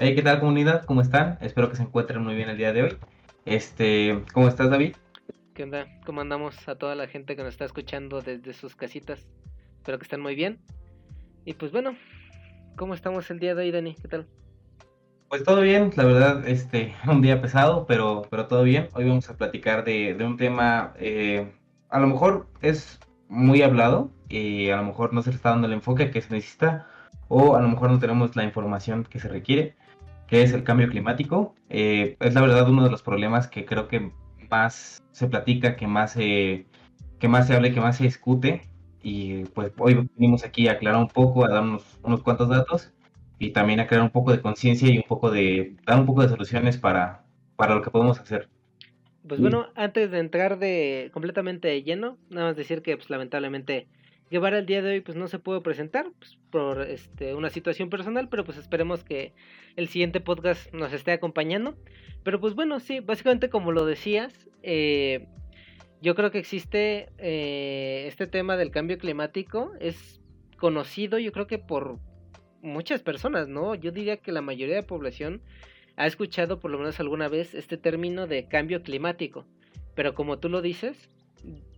Hey, ¿qué tal comunidad? ¿Cómo están? Espero que se encuentren muy bien el día de hoy. Este, ¿cómo estás, David? ¿Qué onda? ¿Cómo andamos a toda la gente que nos está escuchando desde sus casitas? Espero que estén muy bien. Y pues bueno, ¿cómo estamos el día de hoy, Dani? ¿Qué tal? Pues todo bien, la verdad, este, un día pesado, pero, pero todo bien. Hoy vamos a platicar de, de un tema, eh, a lo mejor es muy hablado y a lo mejor no se le está dando el enfoque que se necesita o a lo mejor no tenemos la información que se requiere que es el cambio climático. Eh, es la verdad uno de los problemas que creo que más se platica, que más, se, que más se habla, que más se discute. Y pues hoy venimos aquí a aclarar un poco, a dar unos, unos cuantos datos y también a crear un poco de conciencia y un poco de dar un poco de soluciones para, para lo que podemos hacer. Pues bueno, antes de entrar de completamente de lleno, nada más decir que pues lamentablemente Guevara el día de hoy pues no se pudo presentar pues, por este, una situación personal, pero pues esperemos que el siguiente podcast nos esté acompañando. Pero pues bueno, sí, básicamente como lo decías, eh, yo creo que existe eh, este tema del cambio climático, es conocido yo creo que por muchas personas, ¿no? Yo diría que la mayoría de la población ha escuchado por lo menos alguna vez este término de cambio climático. Pero como tú lo dices,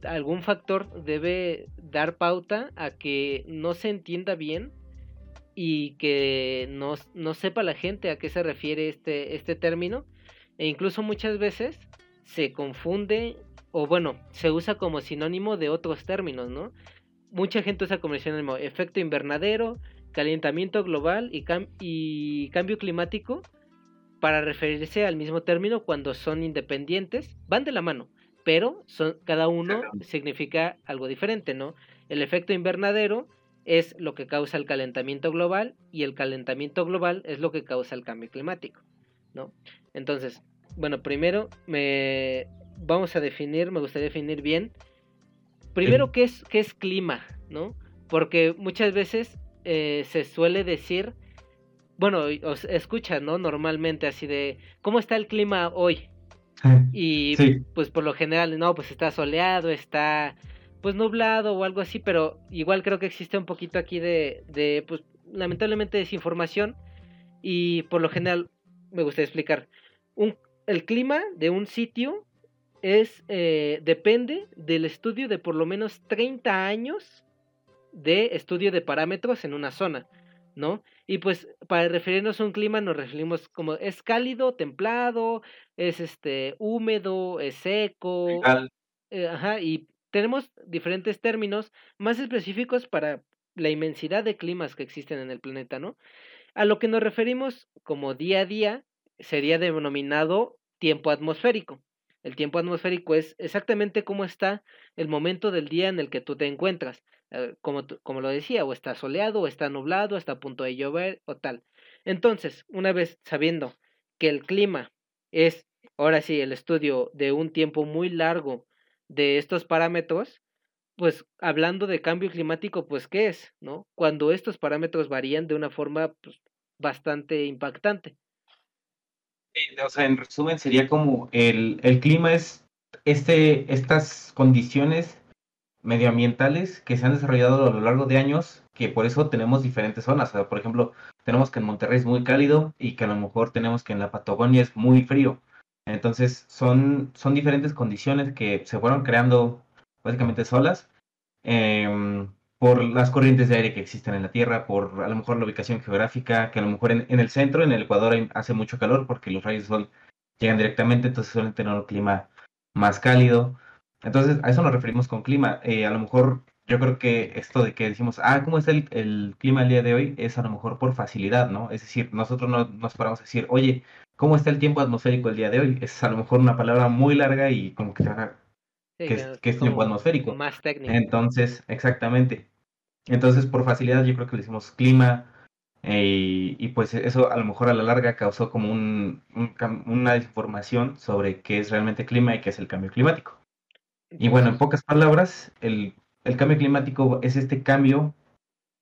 algún factor debe dar pauta a que no se entienda bien y que no, no, sepa la gente a qué se refiere este, este término e incluso muchas veces se confunde o bueno, se usa como sinónimo de otros términos, ¿no? Mucha gente usa como sinónimo efecto invernadero, calentamiento global y, y cambio climático para referirse al mismo término cuando son independientes, van de la mano pero son, cada uno significa algo diferente, ¿no? El efecto invernadero es lo que causa el calentamiento global y el calentamiento global es lo que causa el cambio climático, ¿no? Entonces, bueno, primero me vamos a definir, me gustaría definir bien, primero qué es, qué es clima, ¿no? Porque muchas veces eh, se suele decir, bueno, os escucha, ¿no? Normalmente así de, ¿cómo está el clima hoy? Y pues por lo general, no, pues está soleado, está pues nublado o algo así, pero igual creo que existe un poquito aquí de, de pues lamentablemente desinformación y por lo general me gustaría explicar. Un, el clima de un sitio es eh, depende del estudio de por lo menos 30 años de estudio de parámetros en una zona, ¿no? Y pues para referirnos a un clima nos referimos como es cálido, templado, es este húmedo, es seco. Eh, ajá, y tenemos diferentes términos más específicos para la inmensidad de climas que existen en el planeta, ¿no? A lo que nos referimos como día a día sería denominado tiempo atmosférico. El tiempo atmosférico es exactamente cómo está el momento del día en el que tú te encuentras. Eh, como, como lo decía, o está soleado, o está nublado, está a punto de llover, o tal. Entonces, una vez sabiendo que el clima es, ahora sí, el estudio de un tiempo muy largo de estos parámetros, pues hablando de cambio climático, pues ¿qué es? ¿No? Cuando estos parámetros varían de una forma pues, bastante impactante. O sea, en resumen, sería como el, el clima es este, estas condiciones medioambientales que se han desarrollado a lo largo de años, que por eso tenemos diferentes zonas. por ejemplo, tenemos que en Monterrey es muy cálido y que a lo mejor tenemos que en la Patagonia es muy frío. Entonces, son, son diferentes condiciones que se fueron creando básicamente solas em, por las corrientes de aire que existen en la Tierra, por a lo mejor la ubicación geográfica, que a lo mejor en, en el centro, en el Ecuador, hace mucho calor porque los rayos de sol llegan directamente, entonces suelen tener un clima más cálido. Entonces, a eso nos referimos con clima. Eh, a lo mejor yo creo que esto de que decimos, ah, ¿cómo es el, el, clima el día de hoy? Es a lo mejor por facilidad, ¿no? Es decir, nosotros no nos paramos a decir, oye, ¿cómo está el tiempo atmosférico el día de hoy? Es a lo mejor una palabra muy larga y como que, que, es, que es tiempo atmosférico. Más técnico. Entonces, exactamente. Entonces, por facilidad, yo creo que le decimos clima. Eh, y, pues eso a lo mejor a la larga causó como un, una desinformación sobre qué es realmente clima y qué es el cambio climático. Y bueno, en pocas palabras, el, cambio climático es este cambio,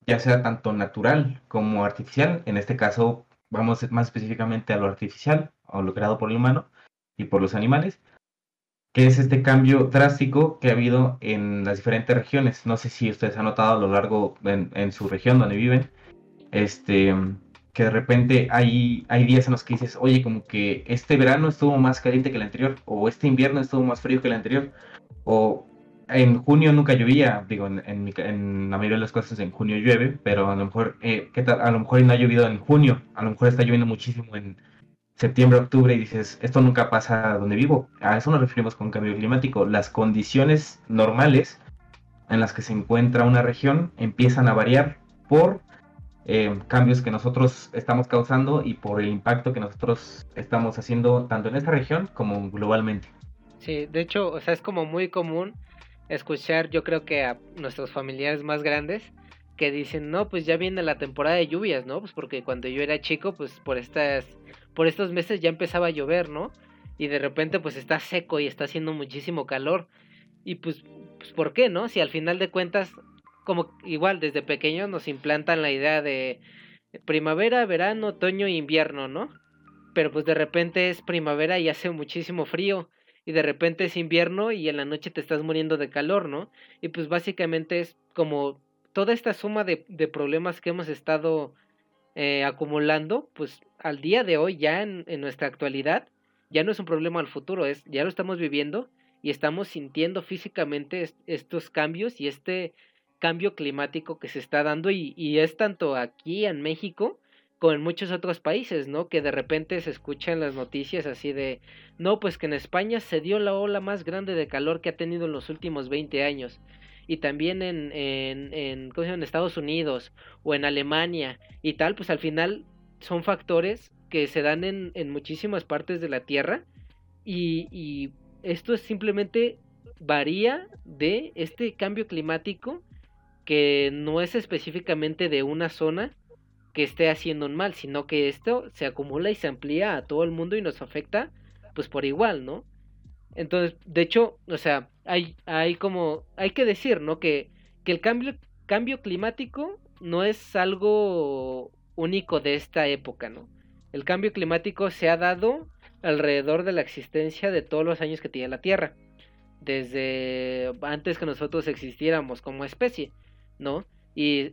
ya sea tanto natural como artificial. En este caso, vamos más específicamente a lo artificial, o lo creado por el humano y por los animales, que es este cambio drástico que ha habido en las diferentes regiones. No sé si ustedes han notado a lo largo en, en su región donde viven, este, que de repente hay, hay días en los que dices, oye, como que este verano estuvo más caliente que el anterior, o este invierno estuvo más frío que el anterior, o en junio nunca llovía, digo, en, la mayoría de las cosas en junio llueve, pero a lo mejor, eh, ¿qué tal? A lo mejor no ha llovido en junio, a lo mejor está lloviendo muchísimo en septiembre, octubre, y dices, esto nunca pasa donde vivo. A eso nos referimos con cambio climático. Las condiciones normales en las que se encuentra una región empiezan a variar por eh, cambios que nosotros estamos causando y por el impacto que nosotros estamos haciendo tanto en esta región como globalmente. Sí, de hecho, o sea, es como muy común escuchar, yo creo que a nuestros familiares más grandes que dicen, no, pues ya viene la temporada de lluvias, ¿no? Pues porque cuando yo era chico, pues por estas, por estos meses ya empezaba a llover, ¿no? Y de repente pues está seco y está haciendo muchísimo calor. Y pues, pues ¿por qué, no? Si al final de cuentas, como igual desde pequeño nos implantan la idea de primavera, verano, otoño e invierno, ¿no? Pero pues de repente es primavera y hace muchísimo frío y de repente es invierno y en la noche te estás muriendo de calor, ¿no? Y pues básicamente es como toda esta suma de, de problemas que hemos estado eh, acumulando, pues al día de hoy, ya en, en, nuestra actualidad, ya no es un problema al futuro, es, ya lo estamos viviendo y estamos sintiendo físicamente estos cambios y este cambio climático que se está dando y, y es tanto aquí en México como en muchos otros países, ¿no? Que de repente se escuchan las noticias así de, no, pues que en España se dio la ola más grande de calor que ha tenido en los últimos 20 años. Y también en, en, en, en Estados Unidos o en Alemania y tal, pues al final son factores que se dan en, en muchísimas partes de la Tierra y, y esto es simplemente varía de este cambio climático que no es específicamente de una zona, que esté haciendo un mal, sino que esto se acumula y se amplía a todo el mundo y nos afecta pues por igual, ¿no? Entonces, de hecho, o sea, hay, hay como, hay que decir, ¿no? Que, que el cambio, cambio climático no es algo único de esta época, ¿no? El cambio climático se ha dado alrededor de la existencia de todos los años que tiene la Tierra, desde antes que nosotros existiéramos como especie, ¿no? Y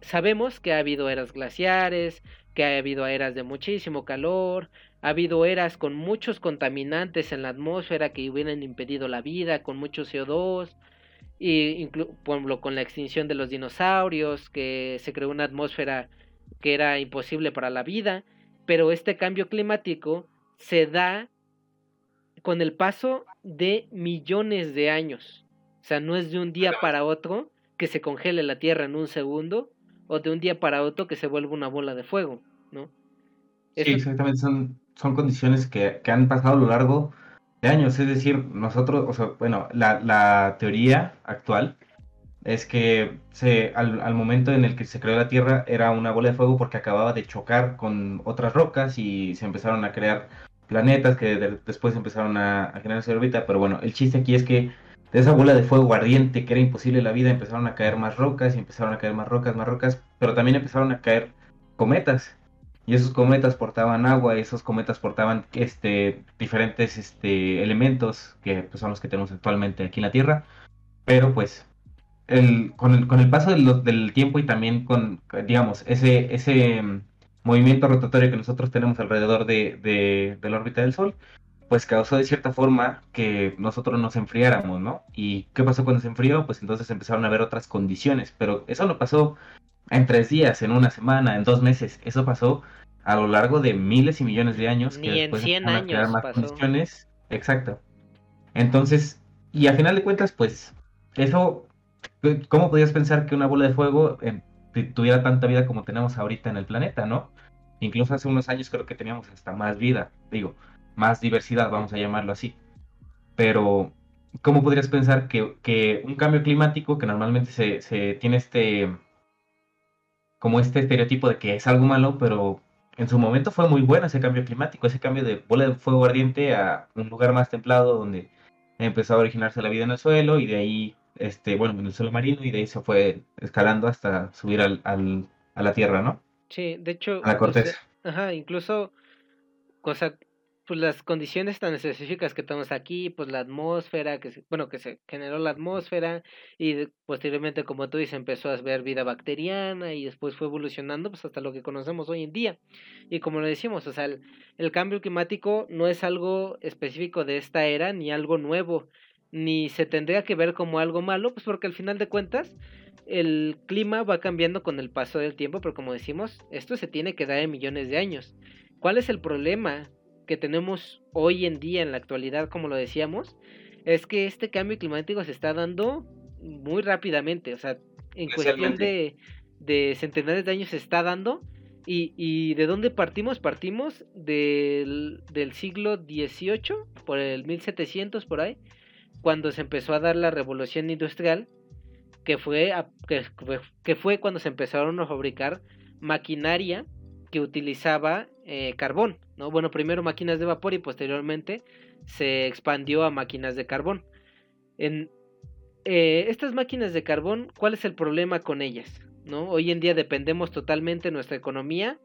sabemos que ha habido eras glaciares, que ha habido eras de muchísimo calor, ha habido eras con muchos contaminantes en la atmósfera que hubieran impedido la vida, con mucho CO2, y con la extinción de los dinosaurios, que se creó una atmósfera que era imposible para la vida, pero este cambio climático se da con el paso de millones de años. O sea, no es de un día para otro, que se congele la Tierra en un segundo o de un día para otro que se vuelva una bola de fuego, ¿no? Sí, exactamente, son, son condiciones que, que, han pasado a lo largo de años, es decir, nosotros, o sea, bueno, la, la teoría actual es que se, al, al, momento en el que se creó la Tierra era una bola de fuego porque acababa de chocar con otras rocas y se empezaron a crear planetas que después empezaron a, a generarse órbita, pero bueno, el chiste aquí es que de esa bola de fuego ardiente que era imposible la vida, empezaron a caer más rocas y empezaron a caer más rocas, más rocas, pero también empezaron a caer cometas. Y esos cometas portaban agua, esos cometas portaban este, diferentes este, elementos que pues, son los que tenemos actualmente aquí en la Tierra. Pero pues el, con, el, con el paso del, del, tiempo y también con, digamos, ese, ese mm, movimiento rotatorio que nosotros tenemos alrededor de, de, de la órbita del Sol, pues causó de cierta forma que nosotros nos enfriáramos, ¿no? ¿Y qué pasó cuando se enfrió? Pues entonces empezaron a haber otras condiciones, pero eso no pasó en tres días, en una semana, en dos meses, eso pasó a lo largo de miles y millones de años. Ni que en 100 años más condiciones. Exacto. Entonces, y a final de cuentas, pues, eso, ¿cómo podías pensar que una bola de fuego eh, tuviera tanta vida como tenemos ahorita en el planeta, ¿no? Incluso hace unos años creo que teníamos hasta más vida, digo, más diversidad, vamos a llamarlo así. Pero, ¿cómo podrías pensar que, que un cambio climático, que normalmente se, se, tiene este, como este estereotipo de que es algo malo, pero en su momento fue muy bueno ese cambio climático, ese cambio de bola de fuego ardiente a un lugar más templado donde empezó a originarse la vida en el suelo y de ahí, este, bueno, en el suelo marino y de ahí se fue escalando hasta subir al, al a la Tierra, ¿no? Sí, de hecho, a la corteza. ajá, incluso cosa pues las condiciones tan específicas que tenemos aquí, pues la atmósfera, que se, bueno, que se generó la atmósfera y posteriormente, como tú dices, empezó a ver vida bacteriana y después fue evolucionando pues hasta lo que conocemos hoy en día. Y como lo decimos, o sea, el, cambio climático no es algo específico de esta era ni algo nuevo, ni se tendría que ver como algo malo, pues porque al final de cuentas el clima va cambiando con el paso del tiempo, pero como decimos, esto se tiene que dar en millones de años. ¿Cuál es el problema? Que tenemos hoy en día en la actualidad, como lo decíamos, es que este cambio climático se está dando muy rápidamente, o sea, en cuestión de, de centenares de años se está dando. Y, y de dónde partimos? Partimos del, del siglo XVIII, por el 1700 por ahí, cuando se empezó a dar la revolución industrial, que fue, que, que fue cuando se empezaron a fabricar maquinaria que utilizaba eh, carbón, ¿no? Bueno, primero máquinas de vapor y posteriormente se expandió a máquinas de carbón. En eh, estas máquinas de carbón, ¿cuál es el problema con ellas? ¿no? Hoy en día dependemos totalmente nuestra economía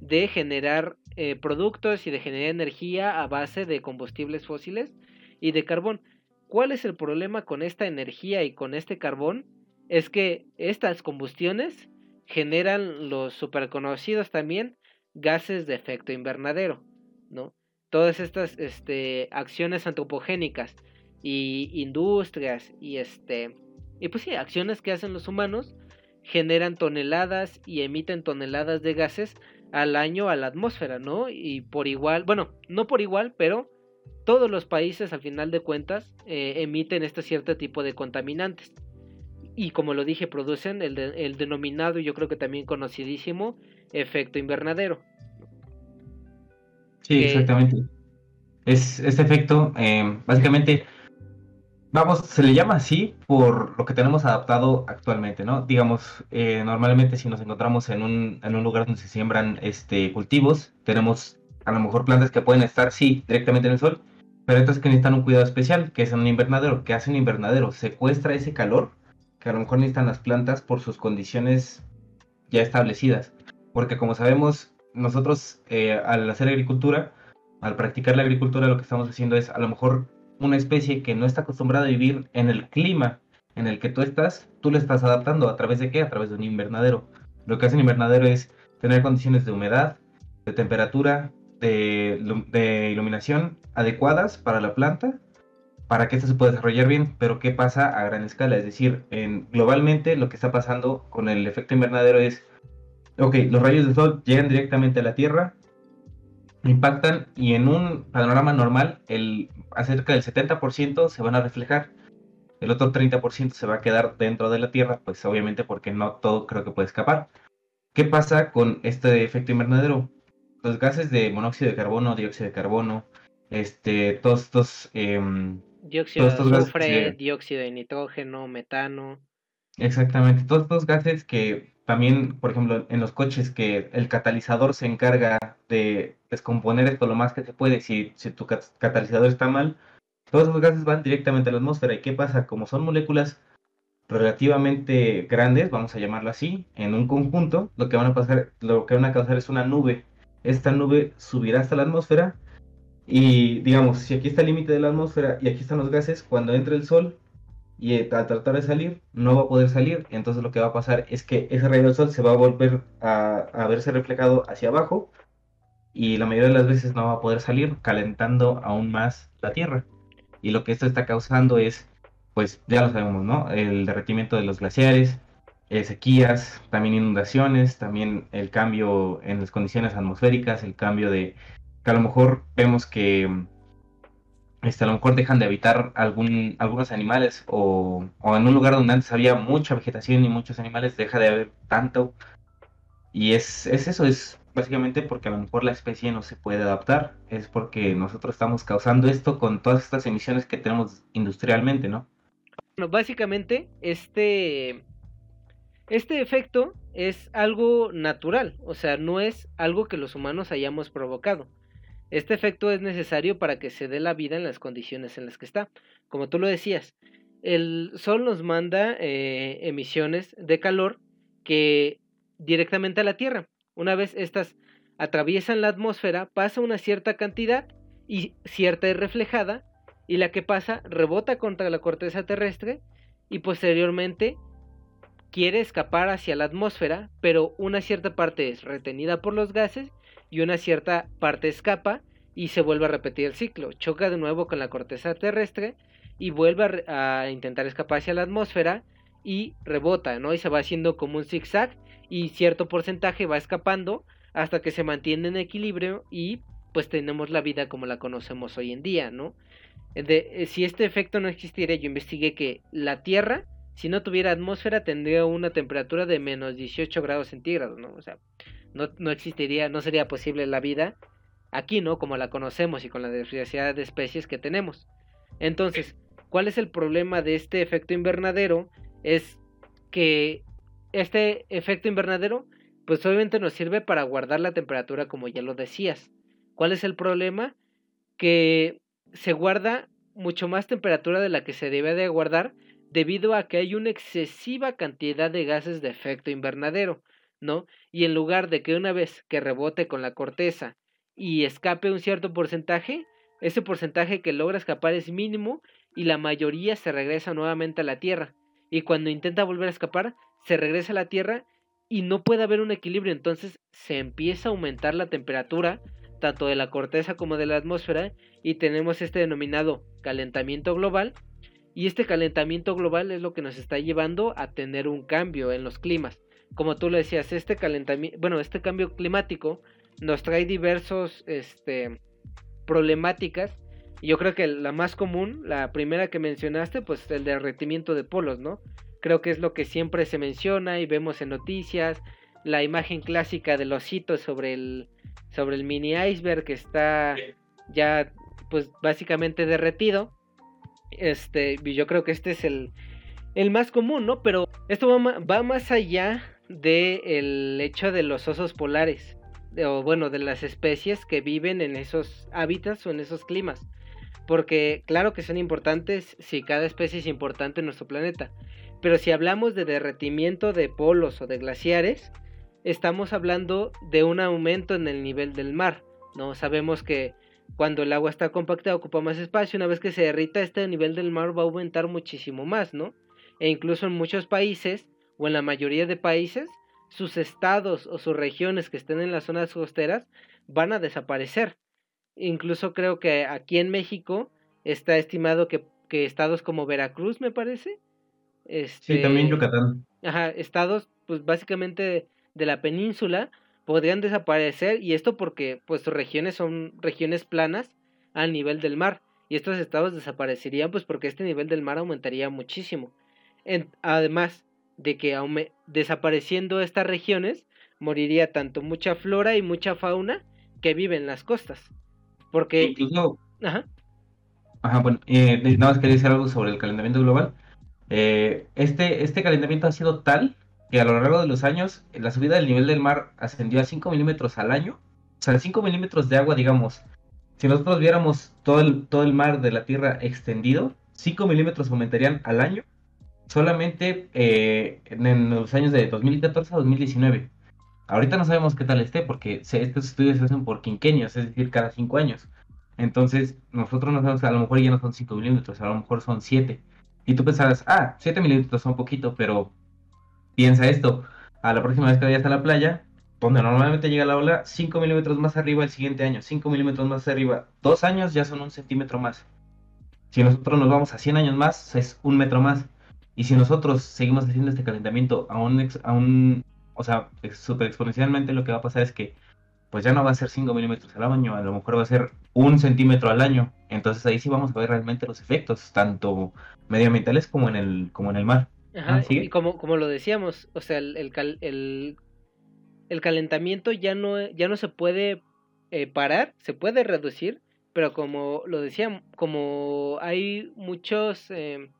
de generar eh, productos y de generar energía a base de combustibles fósiles y de carbón. ¿Cuál es el problema con esta energía y con este carbón? Es que estas combustiones generan los superconocidos también gases de efecto invernadero, ¿no? Todas estas este, acciones antropogénicas y industrias y este y pues sí, acciones que hacen los humanos generan toneladas y emiten toneladas de gases al año a la atmósfera, ¿no? Y por igual, bueno, no por igual, pero todos los países al final de cuentas eh, emiten este cierto tipo de contaminantes y como lo dije, producen el, el denominado y yo creo que también conocidísimo efecto invernadero. Sí, exactamente. Es este efecto, eh, básicamente, vamos, se le llama así por lo que tenemos adaptado actualmente, ¿no? Digamos, eh, normalmente si nos encontramos en un, en un lugar donde se siembran este, cultivos, tenemos a lo mejor plantas que pueden estar, sí, directamente en el sol, pero entonces que necesitan un cuidado especial, que es un invernadero. que hace un invernadero? Secuestra ese calor que a lo mejor necesitan las plantas por sus condiciones ya establecidas. Porque como sabemos, nosotros eh, al hacer agricultura, al practicar la agricultura, lo que estamos haciendo es a lo mejor una especie que no está acostumbrada a vivir en el clima en el que tú estás, tú le estás adaptando. ¿A través de qué? A través de un invernadero. Lo que hace un invernadero es tener condiciones de humedad, de temperatura, de, de iluminación adecuadas para la planta para que esto se pueda desarrollar bien, pero ¿qué pasa a gran escala? Es decir, en, globalmente lo que está pasando con el efecto invernadero es, ok, los rayos del sol llegan directamente a la Tierra, impactan y en un panorama normal el acerca del 70% se van a reflejar, el otro 30% se va a quedar dentro de la Tierra, pues obviamente porque no todo creo que puede escapar. ¿Qué pasa con este efecto invernadero? Los gases de monóxido de carbono, dióxido de carbono, este, todos estos em, Dióxido de azufre, dióxido de nitrógeno, metano. Exactamente, todos estos gases que también, por ejemplo, en los coches que el catalizador se encarga de descomponer esto lo más que se puede, si, si tu catalizador está mal, todos esos gases van directamente a la atmósfera. ¿Y qué pasa? Como son moléculas relativamente grandes, vamos a llamarlo así, en un conjunto, lo que van a pasar, lo que van a causar es una nube. Esta nube subirá hasta la atmósfera y digamos, si aquí está el límite de la atmósfera y aquí están los gases, cuando entre el sol y al tratar de salir, no va a poder salir. Entonces lo que va a pasar es que ese rayo del sol se va a volver a, verse reflejado hacia abajo y la mayoría de las veces no va a poder salir, calentando aún más la Tierra. Y lo que esto está causando es, pues ya lo sabemos, ¿no? El derretimiento de los glaciares, eh, sequías, también inundaciones, también el cambio en las condiciones atmosféricas, el cambio de que a lo mejor vemos que este, a lo mejor dejan de habitar algún, algunos animales o, en un lugar donde antes había mucha vegetación y muchos animales deja de haber tanto. Y es, es eso, es básicamente porque a lo mejor la especie no se puede adaptar, es porque nosotros estamos causando esto con todas estas emisiones que tenemos industrialmente, ¿no? Bueno, básicamente este, este efecto es algo natural, o sea, no es algo que los humanos hayamos provocado. Este efecto es necesario para que se dé la vida en las condiciones en las que está. Como tú lo decías, el Sol nos manda eh, emisiones de calor que directamente a la Tierra. Una vez estas atraviesan la atmósfera, pasa una cierta cantidad y cierta es reflejada y la que pasa rebota contra la corteza terrestre y posteriormente quiere escapar hacia la atmósfera, pero una cierta parte es retenida por los gases y una cierta parte escapa y se vuelve a repetir el ciclo. Choca de nuevo con la corteza terrestre y vuelve a, intentar escapar hacia la atmósfera y rebota, ¿no? Y se va haciendo como un zigzag y cierto porcentaje va escapando hasta que se mantiene en equilibrio y pues tenemos la vida como la conocemos hoy en día, ¿no? Eh, si este efecto no existiera, yo investigué que la Tierra, si no tuviera atmósfera, tendría una temperatura de menos 18 grados centígrados, ¿no? O sea, no, no existiría, no sería posible la vida aquí, ¿no? Como la conocemos y con la diversidad de especies que tenemos. Entonces, ¿cuál es el problema de este efecto invernadero? Es que este efecto invernadero, pues obviamente nos sirve para guardar la temperatura, como ya lo decías. ¿Cuál es el problema? Que se guarda mucho más temperatura de la que se debe de guardar debido a que hay una excesiva cantidad de gases de efecto invernadero, ¿no? Y en lugar de que una vez que rebote con la corteza y escape un cierto porcentaje, ese porcentaje que logra escapar es mínimo y la mayoría se regresa nuevamente a la Tierra. Y cuando intenta volver a escapar, se regresa a la Tierra y no puede haber un equilibrio, entonces se empieza a aumentar la temperatura tanto de la corteza como de la atmósfera y tenemos este denominado calentamiento global y este calentamiento global es lo que nos está llevando a tener un cambio en los climas. Como tú lo decías, este calentamiento, bueno, este cambio climático nos trae diversos este problemáticas. Yo creo que la más común, la primera que mencionaste, pues el derretimiento de polos, ¿no? Creo que es lo que siempre se menciona y vemos en noticias, la imagen clásica de los hitos sobre el sobre el mini iceberg que está ya pues básicamente derretido. Este, yo creo que este es el, el más común, ¿no? Pero esto va, va más allá del el hecho de los osos polares, o bueno, de las especies que viven en esos hábitats o en esos climas. Porque claro que son importantes si cada especie es importante en nuestro planeta. Pero si hablamos de derretimiento de polos o de glaciares, estamos hablando de un aumento en el nivel del mar. ¿no? Sabemos que cuando el agua está compacta ocupa más espacio, una vez que se derrita este nivel del mar va a aumentar muchísimo más, ¿no? E incluso en muchos países, o en la mayoría de países, sus estados o sus regiones que estén en las zonas costeras van a desaparecer. Incluso creo que aquí en México está estimado que, que estados como Veracruz, me parece. Este, sí, también Yucatán. Ajá, estados, pues básicamente de la península podrían desaparecer y esto porque pues sus regiones son regiones planas al nivel del mar y estos estados desaparecerían pues porque este nivel del mar aumentaría muchísimo. además de que desapareciendo estas regiones moriría tanto mucha flora y mucha fauna que vive en las costas. Porque... Incluso... Ajá. Ajá, bueno, eh, nada más quería decir algo sobre el calentamiento global. Eh, este, este calentamiento ha sido tal que a lo largo de los años la subida del nivel del mar ascendió a 5 milímetros al año. O sea, 5 milímetros de agua, digamos. Si nosotros viéramos todo el, todo el mar de la Tierra extendido, 5 milímetros aumentarían al año. Solamente eh, en, los años de 2014 a 2019. Ahorita no sabemos qué tal esté porque estos estudios se hacen por quinquenios, es decir, cada 5 años. Entonces, nosotros no sabemos, a lo mejor ya no son 5 milímetros, a lo mejor son 7. Y tú pensarás, ah, 7 milímetros son poquito, pero Piensa esto, a la próxima vez que vayas a la playa, donde normalmente llega la ola, 5 milímetros más arriba el siguiente año, 5 milímetros más arriba, dos años ya son un centímetro más. Si nosotros nos vamos a 100 años más, es un metro más. Y si nosotros seguimos haciendo este calentamiento a un, a un o sea, súper exponencialmente, lo que va a pasar es que pues ya no va a ser 5 milímetros al año, a lo mejor va a ser un centímetro al año. Entonces ahí sí vamos a ver realmente los efectos, tanto medioambientales como en el, como en el mar. Ajá, y como, como lo decíamos, o sea, el, el, el, calentamiento ya no, ya no se puede eh, parar, se puede reducir, pero como lo decíamos, como hay muchos eh,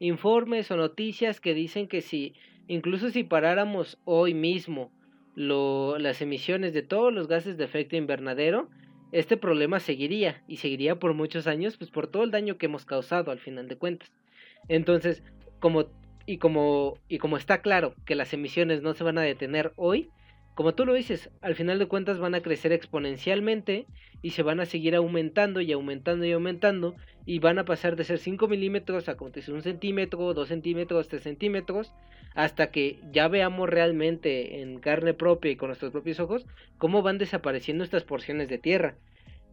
informes o noticias que dicen que si, incluso si paráramos hoy mismo lo, las emisiones de todos los gases de efecto invernadero, este problema seguiría y seguiría por muchos años, pues por todo el daño que hemos causado al final de cuentas. Entonces, como y como, y como está claro que las emisiones no se van a detener hoy, como tú lo dices, al final de cuentas van a crecer exponencialmente y se van a seguir aumentando y aumentando y aumentando y van a pasar de ser 5 milímetros a como un centímetro, 2 centímetros, 3 centímetros, hasta que ya veamos realmente en carne propia y con nuestros propios ojos cómo van desapareciendo estas porciones de tierra.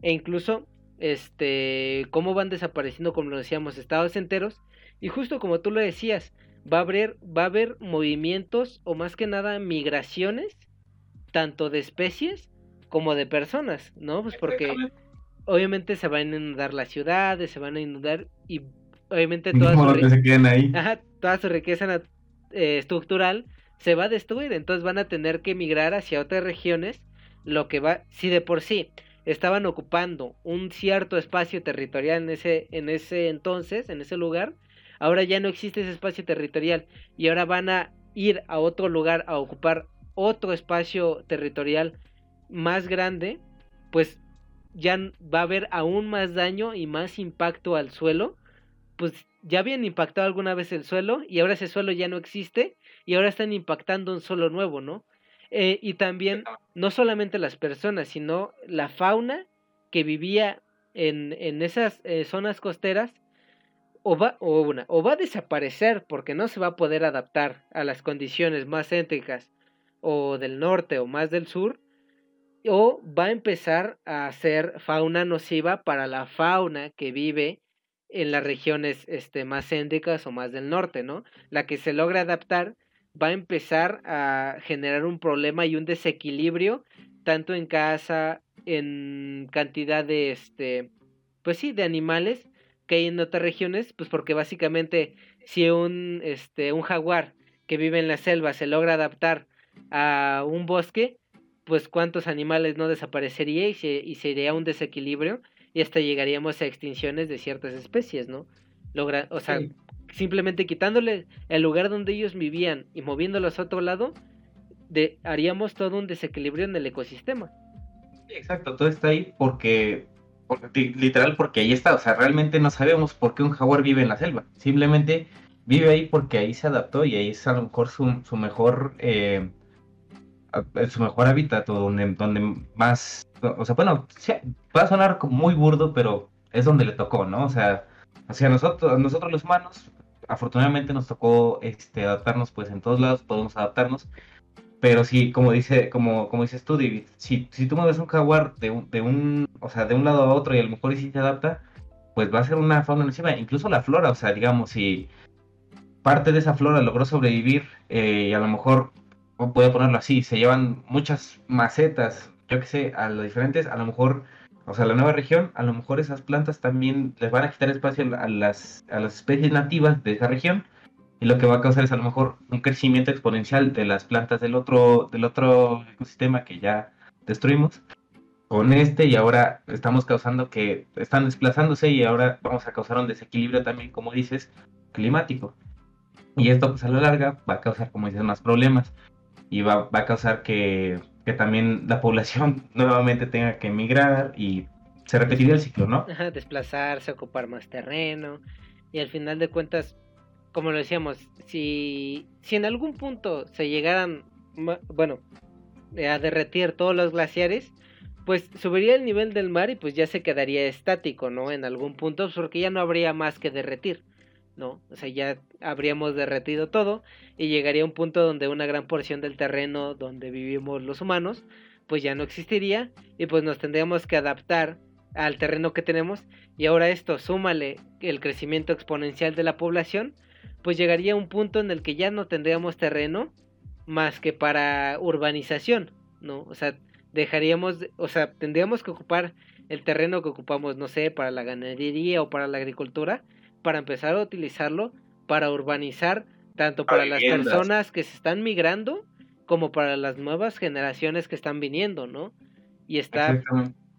E incluso, este, cómo van desapareciendo, como lo decíamos, estados enteros. Y justo como tú lo decías, va a haber, va a haber movimientos o más que nada migraciones, tanto de especies como de personas, ¿no? Pues porque obviamente se van a inundar las ciudades, se van a inundar y obviamente toda, su, ahí. toda su riqueza eh, estructural se va a destruir, entonces van a tener que emigrar hacia otras regiones, lo que va, si de por sí estaban ocupando un cierto espacio territorial en ese, en ese entonces, en ese lugar, ahora ya no existe ese espacio territorial y ahora van a ir a otro lugar a ocupar otro espacio territorial más grande, pues ya va a haber aún más daño y más impacto al suelo, pues ya habían impactado alguna vez el suelo y ahora ese suelo ya no existe y ahora están impactando un suelo nuevo, ¿no? Eh, y también no solamente las personas, sino la fauna que vivía en, en esas eh, zonas costeras o va, o, una, o va a desaparecer porque no se va a poder adaptar a las condiciones más céntricas o del norte o más del sur, o va a empezar a ser fauna nociva para la fauna que vive en las regiones este, más céntricas o más del norte, ¿no? La que se logra adaptar va a empezar a generar un problema y un desequilibrio tanto en casa, en cantidad de este, pues sí, de animales que hay en otras regiones, pues porque básicamente si un este un jaguar que vive en la selva se logra adaptar a un bosque, pues cuántos animales no desaparecería y, se, y sería un desequilibrio y hasta llegaríamos a extinciones de ciertas especies, ¿no? Logra, o sea, simplemente quitándole el lugar donde ellos vivían y moviéndolos a otro lado, de, haríamos todo un desequilibrio en el ecosistema. Exacto, todo está ahí porque, porque, literal, porque ahí está, o sea, realmente no sabemos por qué un jaguar vive en la selva, simplemente vive ahí porque ahí se adaptó y ahí es a lo mejor su, su mejor eh, su mejor hábitat o donde, más, o sea, bueno, va a sonar muy burdo, pero es donde le tocó, ¿no? O sea, hacia nosotros, nosotros los humanos, afortunadamente nos tocó este, adaptarnos, pues en todos lados podemos adaptarnos, pero sí, como dice, como, como dices tú, David, si, si tú mueves un jaguar de un, de un, o sea, de un lado a otro y a lo mejor sí se adapta, pues va a ser una fauna encima, incluso la flora, o sea, digamos, si parte de esa flora logró sobrevivir eh, y a lo mejor puedo ponerlo así, se llevan muchas macetas, yo que sé, a los diferentes, a lo mejor, o sea, la nueva región, a lo mejor esas plantas también les van a quitar espacio a las, a las especies nativas de esa región y lo que va a causar es a lo mejor un crecimiento exponencial de las plantas del otro, del otro ecosistema que ya destruimos con este y ahora estamos causando que están desplazándose y ahora vamos a causar un desequilibrio también, como dices, climático. Y esto pues a la larga va a causar, como dices, más problemas y va, a causar que, también la población nuevamente tenga que emigrar y se repetiría el ciclo, ¿no? Ajá, desplazarse, ocupar más terreno y al final de cuentas, como lo decíamos, si, si en algún punto se llegaran, bueno, a derretir todos los glaciares, pues subiría el nivel del mar y pues ya se quedaría estático, ¿no? En algún punto, porque ya no habría más que derretir. ¿No? O sea, ya habríamos derretido todo y llegaría un punto donde una gran porción del terreno donde vivimos los humanos, pues ya no existiría y pues nos tendríamos que adaptar al terreno que tenemos y ahora esto súmale el crecimiento exponencial de la población, pues llegaría un punto en el que ya no tendríamos terreno más que para urbanización, ¿no? O sea, dejaríamos, o sea, tendríamos que ocupar el terreno que ocupamos, no sé, para la ganadería o para la agricultura, para empezar a utilizarlo para urbanizar tanto para las personas que se están migrando como para las nuevas generaciones que están viniendo, ¿no? Y está,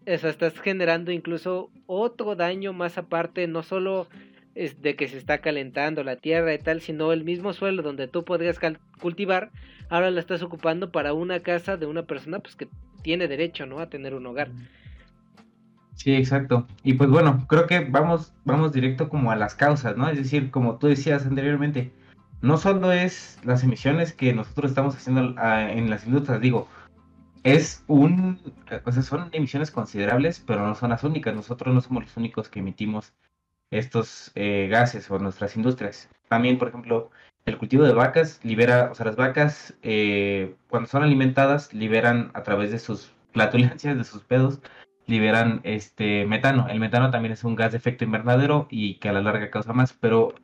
eso, estás generando incluso otro daño más aparte, no solo es de que se está calentando la tierra y tal, sino el mismo suelo donde tú podrías cultivar, ahora lo estás ocupando para una casa de una persona pues que tiene derecho, ¿no? A tener un hogar. Sí, exacto. Y pues bueno, creo que vamos, vamos directo como a las causas, ¿no? Es decir, como tú decías anteriormente, no solo es las emisiones que nosotros estamos haciendo en las industrias, digo, es un, o sea, son emisiones considerables, pero no son las únicas. Nosotros no somos los únicos que emitimos estos eh, gases o nuestras industrias. También, por ejemplo, el cultivo de vacas libera, o sea, las vacas eh, cuando son alimentadas liberan a través de sus flatulencias, de sus pedos, liberan este metano. El metano también es un gas de efecto invernadero y que a la larga causa más, pero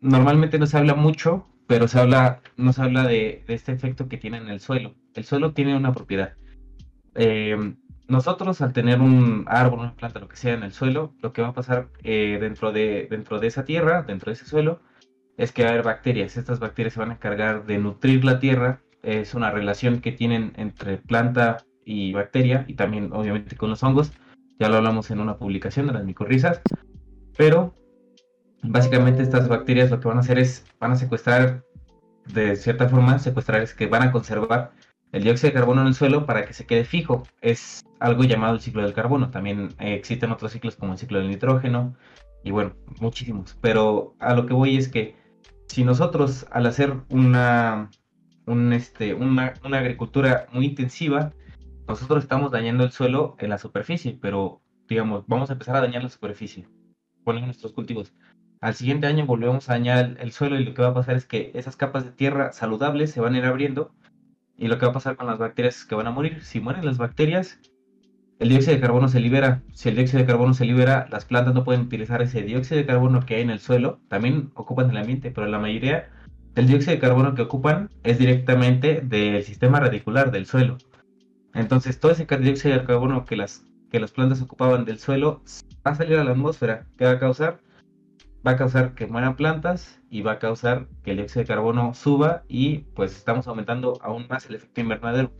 normalmente no se habla mucho, pero se habla, no se habla de, este efecto que tiene en el suelo. El suelo tiene una propiedad. Eh, nosotros al tener un árbol, una planta, lo que sea en el suelo, lo que va a pasar eh, dentro, de, dentro de esa tierra, dentro de ese suelo, es que va a haber bacterias. Estas bacterias se van a encargar de nutrir la tierra. Es una relación que tienen entre planta y bacteria y también obviamente con los hongos. Ya lo hablamos en una publicación de las micorrizas. Pero básicamente estas bacterias lo que van a hacer es, van a secuestrar, de cierta forma, secuestrar es que van a conservar el dióxido de carbono en el suelo para que se quede fijo. Es algo llamado el ciclo del carbono. También eh, existen otros ciclos como el ciclo del nitrógeno y bueno, muchísimos. Pero a lo que voy es que si nosotros al hacer una, este, una agricultura muy intensiva, nosotros estamos dañando el suelo en la superficie, pero digamos, vamos a empezar a dañar la superficie con nuestros cultivos. Al siguiente año volvemos a dañar el, suelo y lo que va a pasar es que esas capas de tierra saludables se van a ir abriendo y lo que va a pasar con las bacterias es que van a morir. Si mueren las bacterias, el dióxido de carbono se libera. Si el dióxido de carbono se libera, las plantas no pueden utilizar ese dióxido de carbono que hay en el suelo. También ocupan el ambiente, pero la mayoría del dióxido de carbono que ocupan es directamente del sistema radicular del suelo. Entonces, todo ese dióxido de carbono que las, que las plantas ocupaban del suelo va a salir a la atmósfera. ¿Qué va a causar? Va a causar que mueran plantas y va a causar que el dióxido de carbono suba y pues estamos aumentando aún más el efecto invernadero.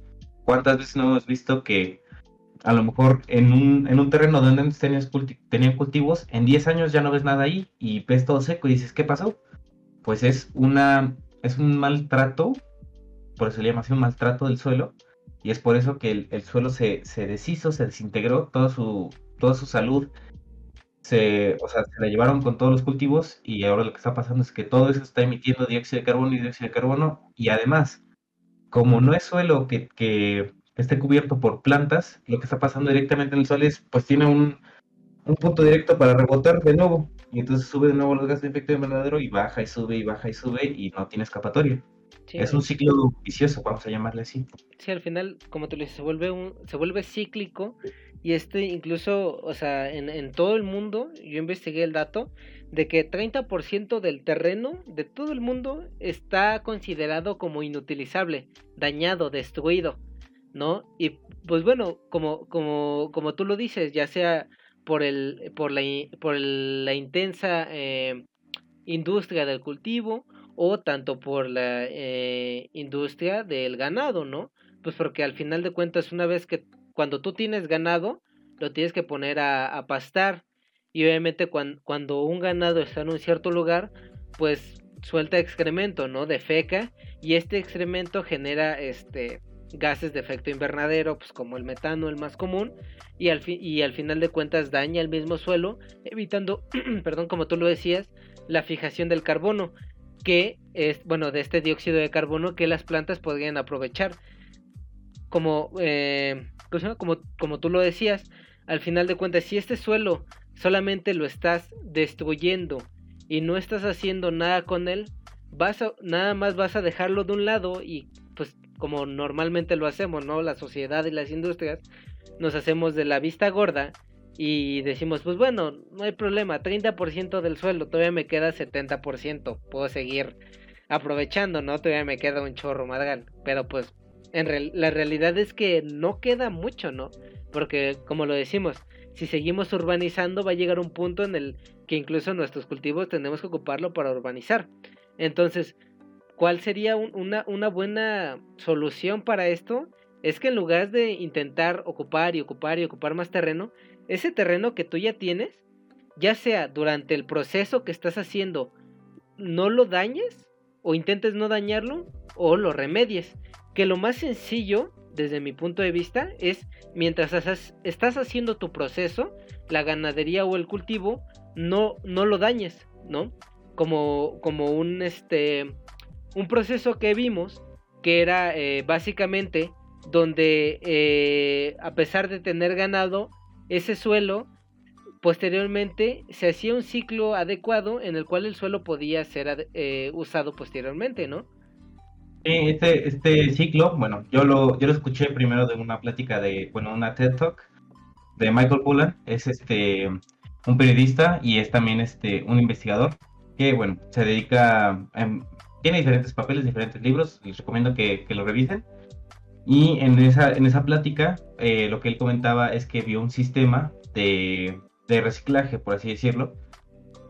¿Cuántas veces no hemos visto que a lo mejor en un, en un terreno donde antes tenías tenían cultivos, en 10 años ya no ves nada ahí y ves todo seco y dices, ¿qué pasó? Pues es una es un maltrato, por eso se llama así un maltrato del suelo, y es por eso que el, suelo se, se, deshizo, se desintegró, toda su, toda su salud se, o sea, se la llevaron con todos los cultivos y ahora lo que está pasando es que todo eso está emitiendo dióxido de carbono y dióxido de carbono y además, como no es suelo que, que esté cubierto por plantas, lo que está pasando directamente en el suelo es, pues tiene un, un punto directo para rebotar de nuevo y entonces sube de nuevo los gases de efecto invernadero y baja y sube y baja y sube y no tiene escapatoria es un ciclo vicioso, vamos a llamarle así. Sí, al final, como tú le dices, se vuelve, un, se vuelve cíclico y este incluso, o sea, en, en todo el mundo, yo investigué el dato de que 30% del terreno de todo el mundo está considerado como inutilizable, dañado, destruido, ¿no? Y pues bueno, como, como, como tú lo dices, ya sea por, el, por, la, por la intensa eh, industria del cultivo o tanto por la eh, industria del ganado, ¿no? Pues porque al final de cuentas, una vez que cuando tú tienes ganado, lo tienes que poner a, pastar. Y obviamente cuando, un ganado está en un cierto lugar, pues suelta excremento, ¿no? De feca. Y este excremento genera este gases de efecto invernadero, pues como el metano, el más común, y al, y al final de cuentas daña el mismo suelo, evitando, perdón, como tú lo decías, la fijación del carbono que es, bueno, de este dióxido de carbono que las plantas podrían aprovechar. Como, eh, como, como tú lo decías, al final de cuentas, si este suelo solamente lo estás destruyendo y no estás haciendo nada con él, vas a, nada más vas a dejarlo de un lado y pues como normalmente lo hacemos, ¿no? La sociedad y las industrias nos hacemos de la vista gorda y decimos, pues bueno, no hay problema, 30% del suelo, todavía me queda 70%, puedo seguir aprovechando, ¿no? Todavía me queda un chorro madral, pero pues en la realidad es que no queda mucho, ¿no? Porque como lo decimos, si seguimos urbanizando va a llegar un punto en el que incluso nuestros cultivos tenemos que ocuparlo para urbanizar. Entonces, ¿cuál sería una buena solución para esto? Es que en lugar de intentar ocupar y ocupar y ocupar más terreno, ese terreno que tú ya tienes, ya sea durante el proceso que estás haciendo, no lo dañes o intentes no dañarlo o lo remedies. Que lo más sencillo, desde mi punto de vista, es mientras estás haciendo tu proceso, la ganadería o el cultivo, no, no lo dañes, ¿no? Como, como un, este, un proceso que vimos que era eh, básicamente donde eh, a pesar de tener ganado, ese suelo posteriormente se hacía un ciclo adecuado en el cual el suelo podía ser eh, usado posteriormente, ¿no? este, este ciclo, bueno, yo lo, yo lo escuché primero de una plática de, bueno, una TED Talk de Michael Pullen, es este un periodista y es también este un investigador que, bueno, se dedica, tiene diferentes papeles, diferentes libros, les recomiendo que, que lo revisen. Y en esa, en esa plática, eh, lo que él comentaba es que vio un sistema de, de, reciclaje, por así decirlo.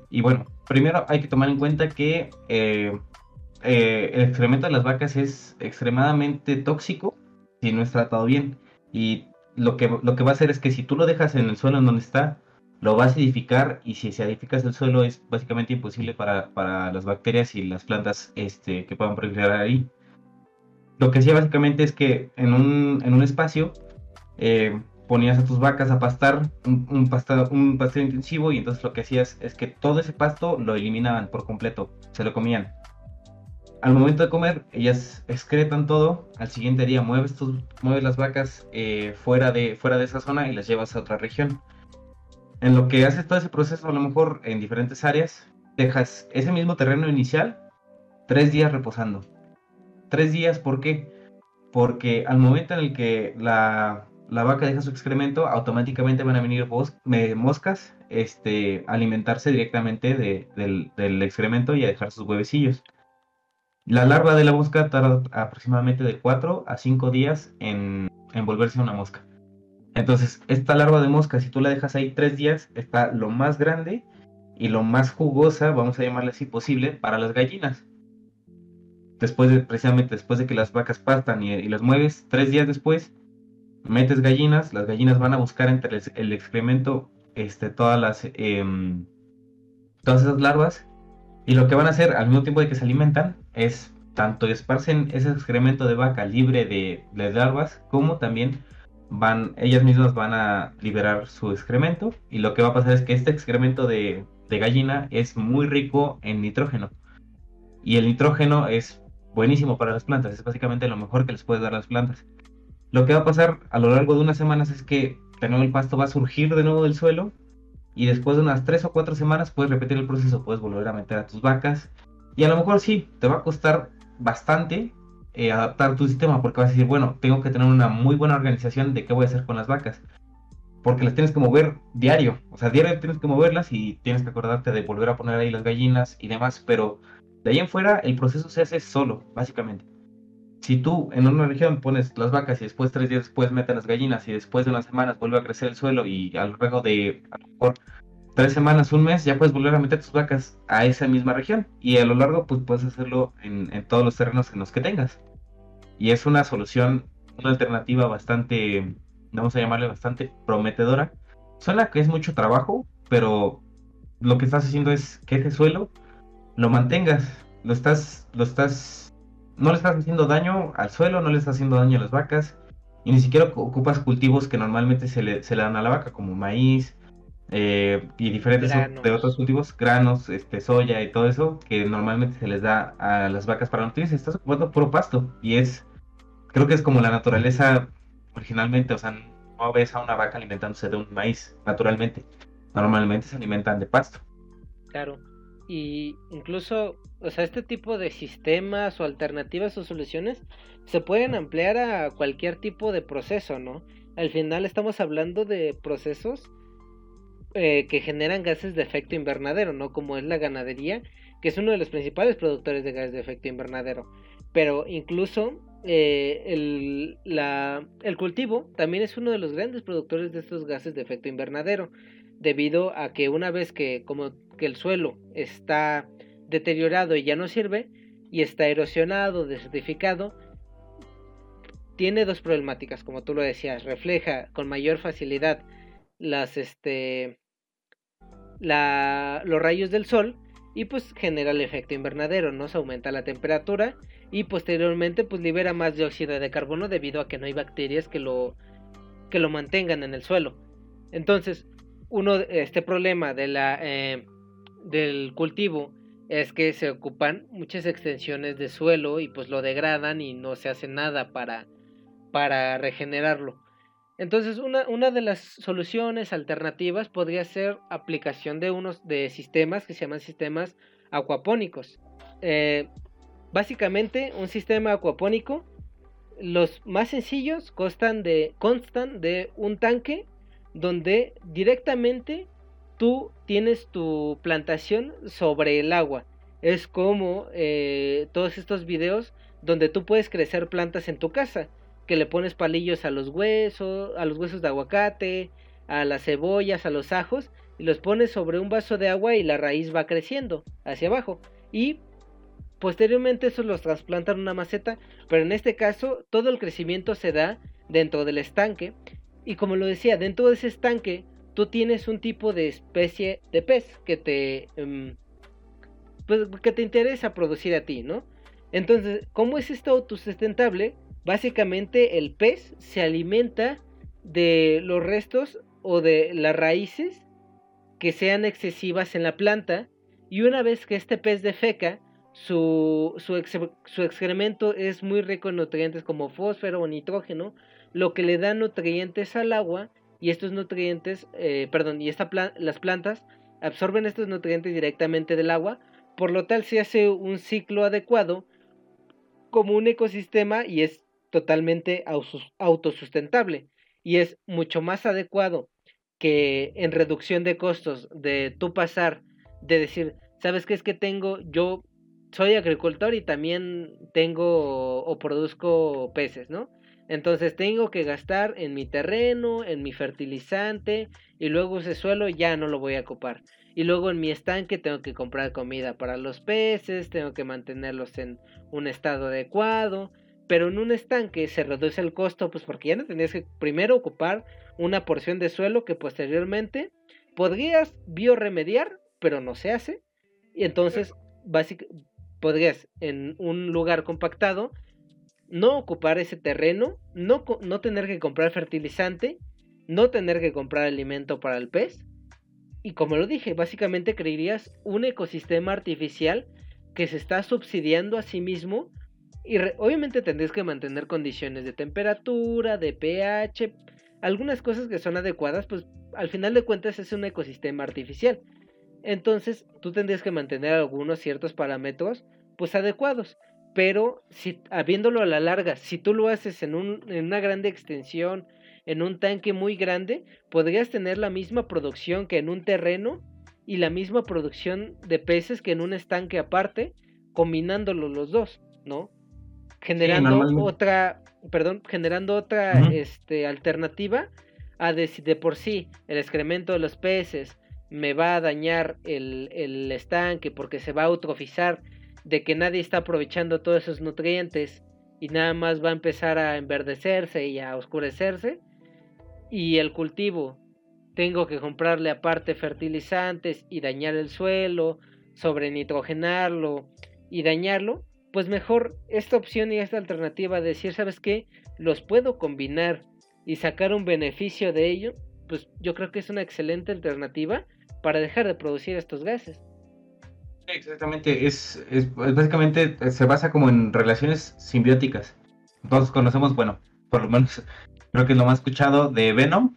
Y bueno, primero hay que tomar en cuenta que eh, eh, el excremento de las vacas es extremadamente tóxico si no es tratado bien. Y lo que, lo que va a hacer es que si tú lo dejas en el suelo en donde está, lo va a acidificar y si se acidifica el suelo es básicamente imposible para, para las bacterias y las plantas este, que puedan proliferar ahí. Lo que hacía básicamente es que en un, en un espacio eh, ponías a tus vacas a pastar un, un, un pastor intensivo y entonces lo que hacías es que todo ese pasto lo eliminaban por completo, se lo comían al momento de comer, ellas excretan todo. Al siguiente día mueves, tus, mueves las vacas eh, fuera, de, fuera de esa zona y las llevas a otra región. En lo que haces todo ese proceso, a lo mejor en diferentes áreas, dejas ese mismo terreno inicial tres días reposando. Tres días, ¿por qué? Porque al momento en el que la, la vaca deja su excremento, automáticamente van a venir moscas este, a alimentarse directamente de, del, excremento y a dejar sus huevecillos. La larva de la mosca tarda aproximadamente de 4 a 5 días en, volverse una mosca. Entonces, esta larva de mosca, si tú la dejas ahí 3 días, está lo más grande y lo más jugosa, vamos a llamarle así, posible para las gallinas. Después de, precisamente después de que las vacas pastan y, las mueves, 3 días después, metes gallinas, las gallinas van a buscar entre el, excremento este, todas las... Em, todas esas larvas y lo que van a hacer al mismo tiempo de que se alimentan es tanto esparcen ese excremento de vaca libre de, larvas, como también van, ellas mismas van a liberar su excremento. Y lo que va a pasar es que este excremento de, gallina es muy rico en nitrógeno. Y el nitrógeno es buenísimo para las plantas, es básicamente lo mejor que les puede dar a las plantas. Lo que va a pasar a lo largo de unas semanas es que de nuevo el pasto va a surgir de nuevo del suelo y después de unas 3 o 4 semanas puedes repetir el proceso, puedes volver a meter a tus vacas y a lo mejor sí, te va a costar bastante eh, adaptar tu sistema porque vas a decir, bueno, tengo que tener una muy buena organización de qué voy a hacer con las vacas. Porque las tienes que mover diario, o sea, diario tienes que moverlas y tienes que acordarte de volver a poner ahí las gallinas y demás, pero de ahí en fuera el proceso se hace solo, básicamente si tú en una región pones las vacas y después tres días después metes las gallinas y después de unas semanas vuelve a crecer el suelo y al luego de a lo mejor tres semanas, un mes, ya puedes volver a meter tus vacas a esa misma región y a lo largo pues puedes hacerlo en, todos los terrenos en los que tengas. Y es una solución, una alternativa bastante, vamos a llamarle bastante prometedora. Suena que es mucho trabajo, pero lo que estás haciendo es que ese suelo lo mantengas, lo estás, lo estás no le estás haciendo daño al suelo, no le estás haciendo daño a las vacas, y ni siquiera ocupas cultivos que normalmente se le, se le dan a la vaca, como maíz eh, y diferentes de otros cultivos, granos, este, soya y todo eso, que normalmente se les da a las vacas para nutrirse. Estás ocupando puro pasto, y es, creo que es como la naturaleza originalmente, o sea, no ves a una vaca alimentándose de un maíz, naturalmente. Normalmente se alimentan de pasto. Claro. Y incluso o sea, este tipo de sistemas o alternativas o soluciones se pueden ampliar a cualquier tipo de proceso, ¿no? Al final estamos hablando de procesos eh, que generan gases de efecto invernadero, ¿no? Como es la ganadería, que es uno de los principales productores de gases de efecto invernadero. Pero incluso eh, el, el cultivo también es uno de los grandes productores de estos gases de efecto invernadero, debido a que una vez que como que el suelo está deteriorado y ya no sirve, y está erosionado, desertificado, tiene dos problemáticas, como tú lo decías, refleja con mayor facilidad las este la, los rayos del sol y pues genera el efecto invernadero, ¿no? Se aumenta la temperatura y posteriormente pues libera más dióxido de carbono debido a que no hay bacterias que lo que lo mantengan en el suelo. Entonces, uno este problema de la eh, del cultivo es que se ocupan muchas extensiones de suelo y pues lo degradan y no se hace nada para para regenerarlo. Entonces, una, una, de las soluciones alternativas podría ser aplicación de unos de sistemas que se llaman sistemas acuapónicos. Eh, básicamente, un sistema acuapónico, los más sencillos constan de, constan de un tanque donde directamente tú tienes tu plantación sobre el agua. Es como eh, todos estos videos donde tú puedes crecer plantas en tu casa que le pones palillos a los huesos, a los huesos de aguacate, a las cebollas, a los ajos, y los pones sobre un vaso de agua y la raíz va creciendo hacia abajo. Y posteriormente esos los trasplantan en una maceta, pero en este caso todo el crecimiento se da dentro del estanque. Y como lo decía, dentro de ese estanque tú tienes un tipo de especie de pez que te, em, pues, que te interesa producir a ti, ¿no? Entonces, ¿cómo es esto autosustentable? Básicamente el pez se alimenta de los restos o de las raíces que sean excesivas en la planta y una vez que este pez defeca, su, su, su, excremento es muy rico en nutrientes como fósforo o nitrógeno, lo que le da nutrientes al agua y estos nutrientes, eh, perdón, y esta las plantas absorben estos nutrientes directamente del agua, por lo tal se hace un ciclo adecuado como un ecosistema y es totalmente autosustentable y es mucho más adecuado que en reducción de costos de tú pasar de decir, ¿sabes qué es que tengo? Yo soy agricultor y también tengo o produzco peces, ¿no? Entonces tengo que gastar en mi terreno, en mi fertilizante y luego ese suelo ya no lo voy a ocupar. Y luego en mi estanque tengo que comprar comida para los peces, tengo que mantenerlos en un estado adecuado pero en un estanque se reduce el costo, pues porque ya no tenías que primero ocupar una porción de suelo que posteriormente podrías bioremediar, pero no se hace. Y entonces, básicamente, podrías en un lugar compactado no ocupar ese terreno, no, no tener que comprar fertilizante, no tener que comprar alimento para el pez. Y como lo dije, básicamente crearías un ecosistema artificial que se está subsidiando a sí mismo y obviamente tendréis que mantener condiciones de temperatura, de pH, algunas cosas que son adecuadas, pues al final de cuentas es un ecosistema artificial. Entonces tú tendrías que mantener algunos ciertos parámetros pues adecuados. Pero si habiéndolo a la larga, si tú lo haces en, un, en una grande extensión, en un tanque muy grande, podrías tener la misma producción que en un terreno y la misma producción de peces que en un estanque aparte, combinándolo los dos, ¿no? generando otra, perdón, generando otra este, alternativa a de de por sí el excremento de los peces me va a dañar el, el estanque porque se va a eutrofizar de que nadie está aprovechando todos esos nutrientes y nada más va a empezar a enverdecerse y a oscurecerse y el cultivo tengo que comprarle aparte fertilizantes y dañar el suelo, sobre nitrogenarlo y dañarlo, pues mejor esta opción y esta alternativa de decir, ¿sabes qué? Los puedo combinar y sacar un beneficio de ello, pues yo creo que es una excelente alternativa para dejar de producir estos gases. Exactamente, es, es, básicamente se basa como en relaciones simbióticas. Todos conocemos, bueno, por lo menos creo que es lo más escuchado de Venom,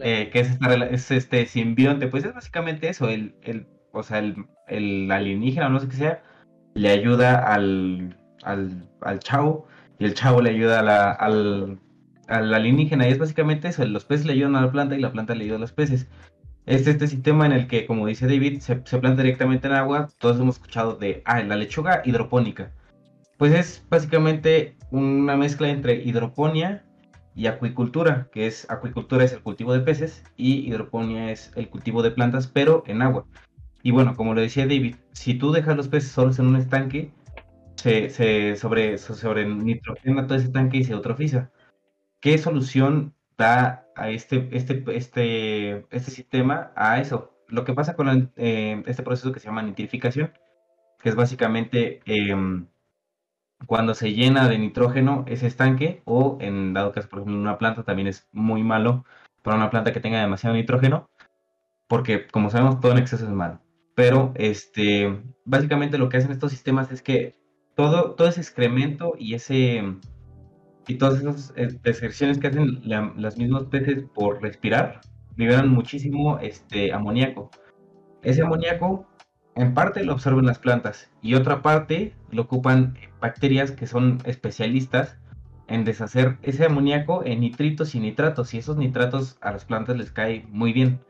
eh, que es, es, este simbionte, pues es básicamente eso, el, el o sea, el, el alienígena o no sé qué sea, le ayuda al, al, al chavo y el chavo le ayuda al, al alienígena y es básicamente eso, los peces le ayudan a la planta y la planta le ayuda a los peces. Es este sistema en el que, como dice David, se, planta directamente en agua. Todos hemos escuchado de ah, la lechuga hidropónica. Pues es básicamente una mezcla entre hidroponía y acuicultura, que es acuicultura es el cultivo de peces y hidroponía es el cultivo de plantas, pero en agua. Y bueno, como lo decía David, si tú dejas los peces solos en un estanque, se, se sobre, sobre nitrogena todo ese tanque y se eutrofiza. ¿Qué solución da a este, este, este, este sistema a eso? Lo que pasa con eh, este proceso que se llama nitrificación, que es básicamente em, cuando se llena de nitrógeno ese estanque, o en dado caso, por ejemplo, una planta también es muy malo para una planta que tenga demasiado nitrógeno, porque como sabemos todo en exceso es malo pero este, básicamente lo que hacen estos sistemas es que todo, todo ese excremento y ese, y todas esas deserciones que hacen los mismos peces por respirar liberan muchísimo este amoníaco. Ese amoníaco en parte lo absorben las plantas y otra parte lo ocupan bacterias que son especialistas en deshacer ese amoníaco en nitritos y nitratos y esos nitratos a las plantas les cae muy bien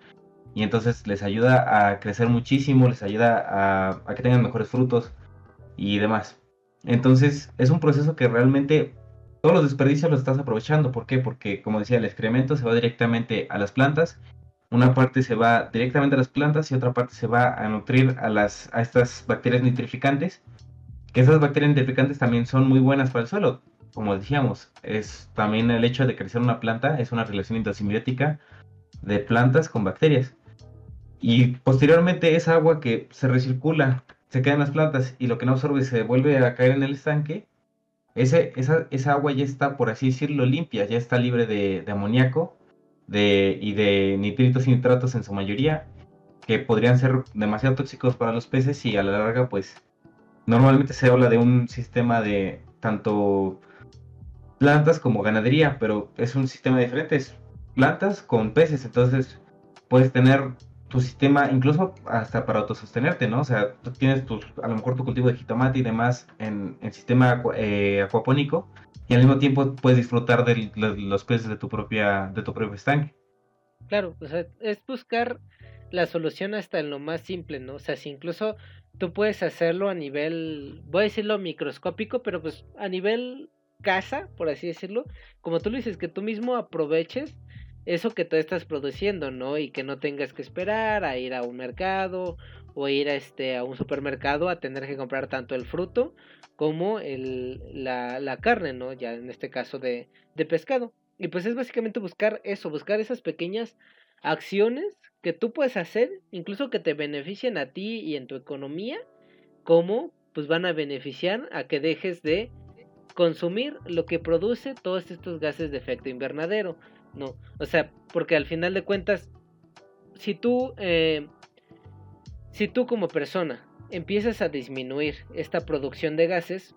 y entonces les ayuda a crecer muchísimo, les ayuda a, a que tengan mejores frutos y demás. Entonces es un proceso que realmente todos los desperdicios los estás aprovechando. ¿Por qué? Porque como decía, el excremento se va directamente a las plantas una parte se va directamente a las plantas y otra parte se va a nutrir a, las, a estas bacterias nitrificantes, que esas bacterias nitrificantes también son muy buenas para el suelo. Como decíamos, es también el hecho de crecer una planta, es una relación intrasimbiótica de plantas con bacterias. Y posteriormente esa agua que se recircula, se queda en las plantas y lo que no absorbe se vuelve a caer en el estanque, ese, esa, esa agua ya está, por así decirlo, limpia, ya está libre de, de amoníaco de, y de nitritos y nitratos en su mayoría, que podrían ser demasiado tóxicos para los peces y a la larga, pues, normalmente se habla de un sistema de tanto plantas como ganadería, pero es un sistema diferente, es plantas con peces, entonces puedes tener tu sistema incluso hasta para autosostenerte, ¿no? O sea, tú tienes tus, a lo mejor tu cultivo de jitomate y demás en, el sistema eh, acuapónico y al mismo tiempo puedes disfrutar de los peces de tu propia de tu propio estanque. Claro, o sea, es buscar la solución hasta en lo más simple, ¿no? O sea, si incluso tú puedes hacerlo a nivel, voy a decirlo microscópico, pero pues a nivel casa, por así decirlo, como tú lo dices, que tú mismo aproveches eso que tú estás produciendo, ¿no? Y que no tengas que esperar a ir a un mercado o ir a, este, a un supermercado a tener que comprar tanto el fruto como el, la, la carne, ¿no? Ya en este caso de, de pescado. Y pues es básicamente buscar eso, buscar esas pequeñas acciones que tú puedes hacer, incluso que te beneficien a ti y en tu economía, como pues van a beneficiar a que dejes de consumir lo que produce todos estos gases de efecto invernadero, ¿no? O sea, porque al final de cuentas, si tú, eh, si tú como persona empiezas a disminuir esta producción de gases,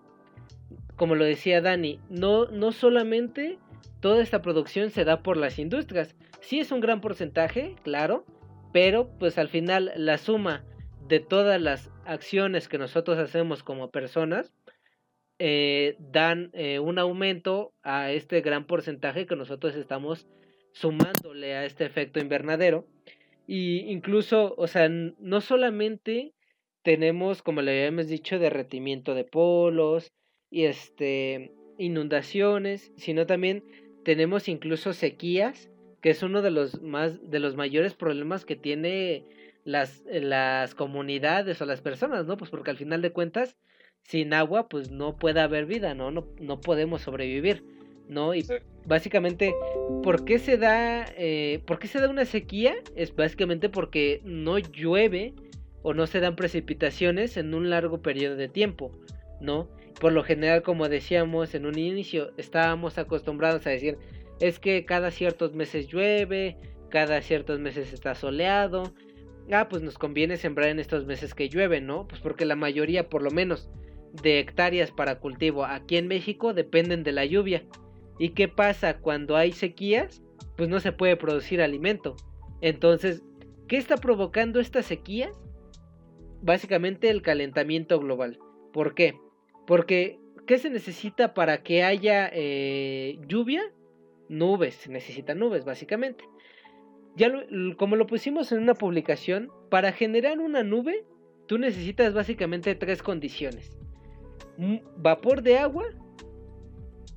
como lo decía Dani, no, no solamente toda esta producción se da por las industrias, sí es un gran porcentaje, claro, pero pues al final la suma de todas las acciones que nosotros hacemos como personas eh, dan eh, un aumento a este gran porcentaje que nosotros estamos sumándole a este efecto invernadero y incluso, o sea, no solamente tenemos, como le habíamos dicho, derretimiento de polos y este inundaciones, sino también tenemos incluso sequías, que es uno de los más de los mayores problemas que tiene las las comunidades o las personas, ¿no? Pues porque al final de cuentas sin agua pues no puede haber vida, ¿no? No, no podemos sobrevivir, ¿no? Y básicamente, ¿por qué se da eh, por qué se da una sequía? Es básicamente porque no llueve o no se dan precipitaciones en un largo periodo de tiempo, ¿no? Por lo general, como decíamos en un inicio, estábamos acostumbrados a decir, es que cada ciertos meses llueve, cada ciertos meses está soleado, ah, pues nos conviene sembrar en estos meses que llueve, ¿no? Pues porque la mayoría, por lo menos, de hectáreas para cultivo aquí en México dependen de la lluvia. ¿Y qué pasa cuando hay sequías? Pues no se puede producir alimento. Entonces, ¿qué está provocando estas sequías? básicamente el calentamiento global. ¿Por qué? Porque ¿qué se necesita para que haya eh, lluvia? Nubes, se necesitan nubes básicamente. Ya como lo pusimos en una publicación, para generar una nube, tú necesitas básicamente tres condiciones. Vapor de agua,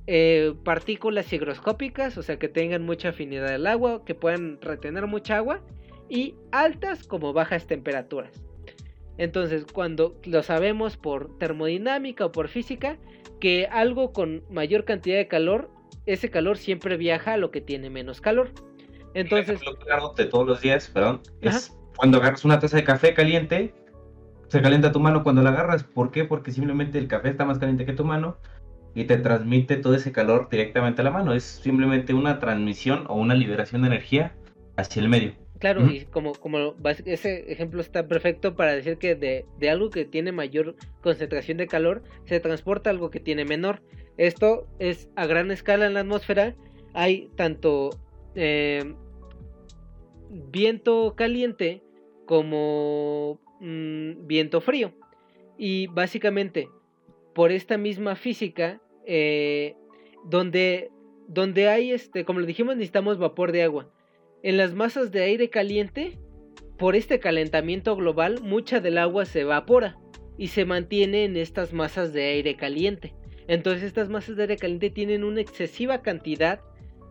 eh, partículas higroscópicas, o sea que tengan mucha afinidad al agua, que puedan retener mucha agua, y altas como bajas temperaturas. Entonces, cuando lo sabemos por termodinámica o por física, que algo con mayor cantidad de calor, ese calor siempre viaja a lo que tiene menos calor. Entonces, claro de todos los días, perdón, es cuando agarras una taza de café caliente, se calienta tu mano cuando la agarras. ¿Por qué? Porque simplemente el café está más caliente que tu mano y te transmite todo ese calor directamente a la mano. Es simplemente una transmisión o una liberación de energía hacia el medio. Claro, y como, como ese ejemplo está perfecto para decir que de, de, algo que tiene mayor concentración de calor se transporta algo que tiene menor. Esto es a gran escala en la atmósfera. Hay tanto eh, viento caliente como mm, viento frío. Y básicamente, por esta misma física, eh, donde, donde hay, este, como lo dijimos, necesitamos vapor de agua en las masas de aire caliente, por este calentamiento global, mucha del agua se evapora y se mantiene en estas masas de aire caliente. Entonces estas masas de aire caliente tienen una excesiva cantidad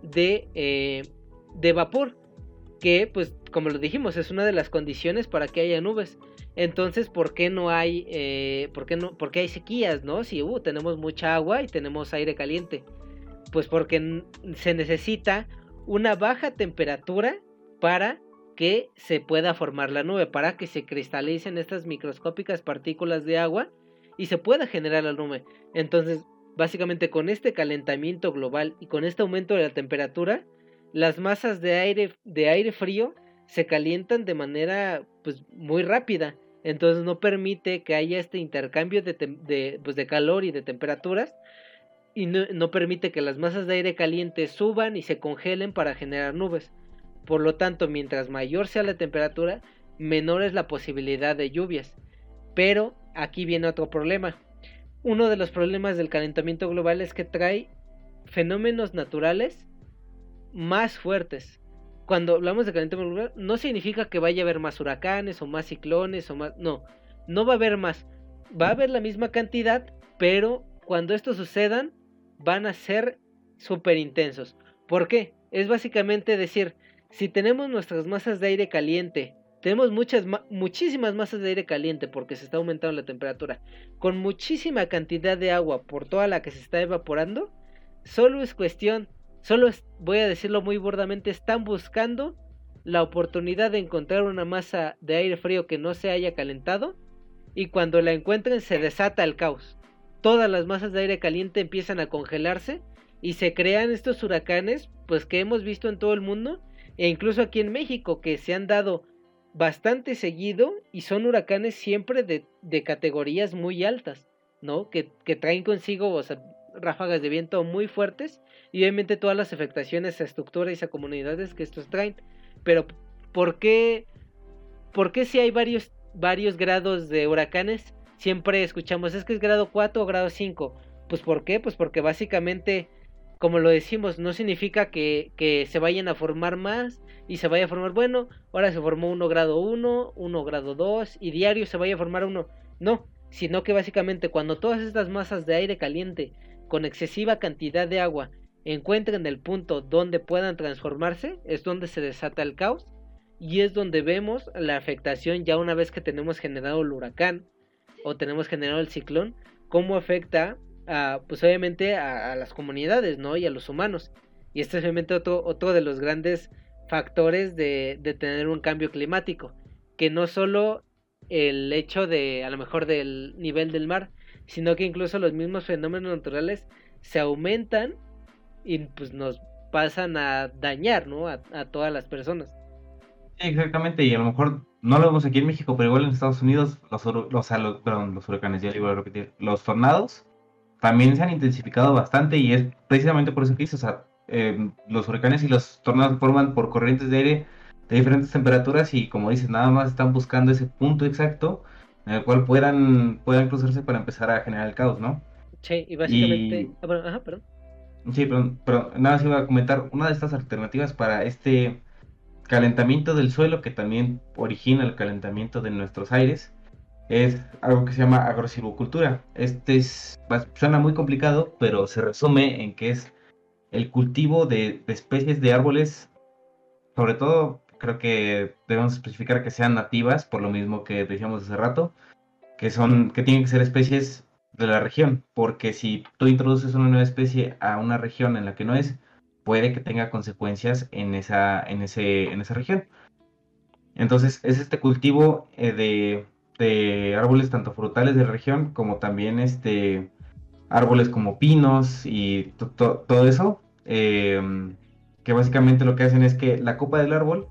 de, eh, de vapor, que pues como lo dijimos es una de las condiciones para que haya nubes. Entonces, ¿por qué no hay, eh, por qué no, por qué hay sequías, no? Si uh, tenemos mucha agua y tenemos aire caliente, pues porque se necesita una baja temperatura para que se pueda formar la nube, para que se cristalicen estas microscópicas partículas de agua y se pueda generar la nube. Entonces, básicamente con este calentamiento global y con este aumento de la temperatura, las masas de aire, de aire frío se calientan de manera pues, muy rápida. Entonces no permite que haya este intercambio de, pues, de calor y de temperaturas y no, permite que las masas de aire caliente suban y se congelen para generar nubes. Por lo tanto, mientras mayor sea la temperatura, menor es la posibilidad de lluvias. Pero aquí viene otro problema. Uno de los problemas del calentamiento global es que trae fenómenos naturales más fuertes. Cuando hablamos de calentamiento global, no significa que vaya a haber más huracanes o más ciclones o más... No, no va a haber más. Va a haber la misma cantidad, pero cuando estos sucedan, van a ser súper intensos. ¿Por qué? Es básicamente decir, si tenemos nuestras masas de aire caliente, tenemos muchas, muchísimas masas de aire caliente porque se está aumentando la temperatura, con muchísima cantidad de agua por toda la que se está evaporando, solo es cuestión, solo voy a decirlo muy burdamente, están buscando la oportunidad de encontrar una masa de aire frío que no se haya calentado y cuando la encuentren se desata el caos todas las masas de aire caliente empiezan a congelarse y se crean estos huracanes, pues que hemos visto en todo el mundo e incluso aquí en México que se han dado bastante seguido y son huracanes siempre de, categorías muy altas, ¿no? Que, traen consigo ráfagas de viento muy fuertes y obviamente todas las afectaciones a estructuras y a comunidades que estos traen. Pero ¿por qué, por qué si hay varios, varios grados de huracanes siempre escuchamos, es que es grado 4 o grado 5. Pues ¿por qué? Pues porque básicamente, como lo decimos, no significa que, que se vayan a formar más y se vaya a formar, bueno, ahora se formó uno grado 1, uno grado 2 y diario se vaya a formar uno. No, sino que básicamente cuando todas estas masas de aire caliente con excesiva cantidad de agua encuentren el punto donde puedan transformarse, es donde se desata el caos y es donde vemos la afectación ya una vez que tenemos generado el huracán o tenemos generado el ciclón, cómo afecta a, pues obviamente a, las comunidades, ¿no? Y a los humanos. Y este es obviamente otro, otro de los grandes factores de, de tener un cambio climático, que no solo el hecho de, a lo mejor del nivel del mar, sino que incluso los mismos fenómenos naturales se aumentan y pues nos pasan a dañar, ¿no? A, todas las personas. Exactamente, y a lo mejor no lo vemos aquí en México, pero igual en Estados Unidos, los, perdón, los huracanes, ya a repetir, los tornados también se han intensificado bastante y es precisamente por eso que hice, o sea, em, los huracanes y los tornados forman por corrientes de aire de diferentes temperaturas y como dices, nada más están buscando ese punto exacto en el cual puedan, puedan cruzarse para empezar a generar el caos, ¿no? Sí, y básicamente... Ah, bueno, ajá, perdón. Sí, pero, pero nada más iba a comentar, una de estas alternativas para este calentamiento del suelo, que también origina el calentamiento de nuestros aires, es algo que se llama agrosilvocultura. Este es, suena muy complicado, pero se resume en que es el cultivo de, especies de árboles, sobre todo creo que debemos especificar que sean nativas, por lo mismo que decíamos hace rato, que son, que tienen que ser especies de la región, porque si tú introduces una nueva especie a una región en la que no es, puede que tenga consecuencias en esa, en ese, en esa región. Entonces, es este cultivo eh, de, árboles tanto frutales de la región como también este, árboles como pinos y todo eso, em, que básicamente lo que hacen es que la copa del árbol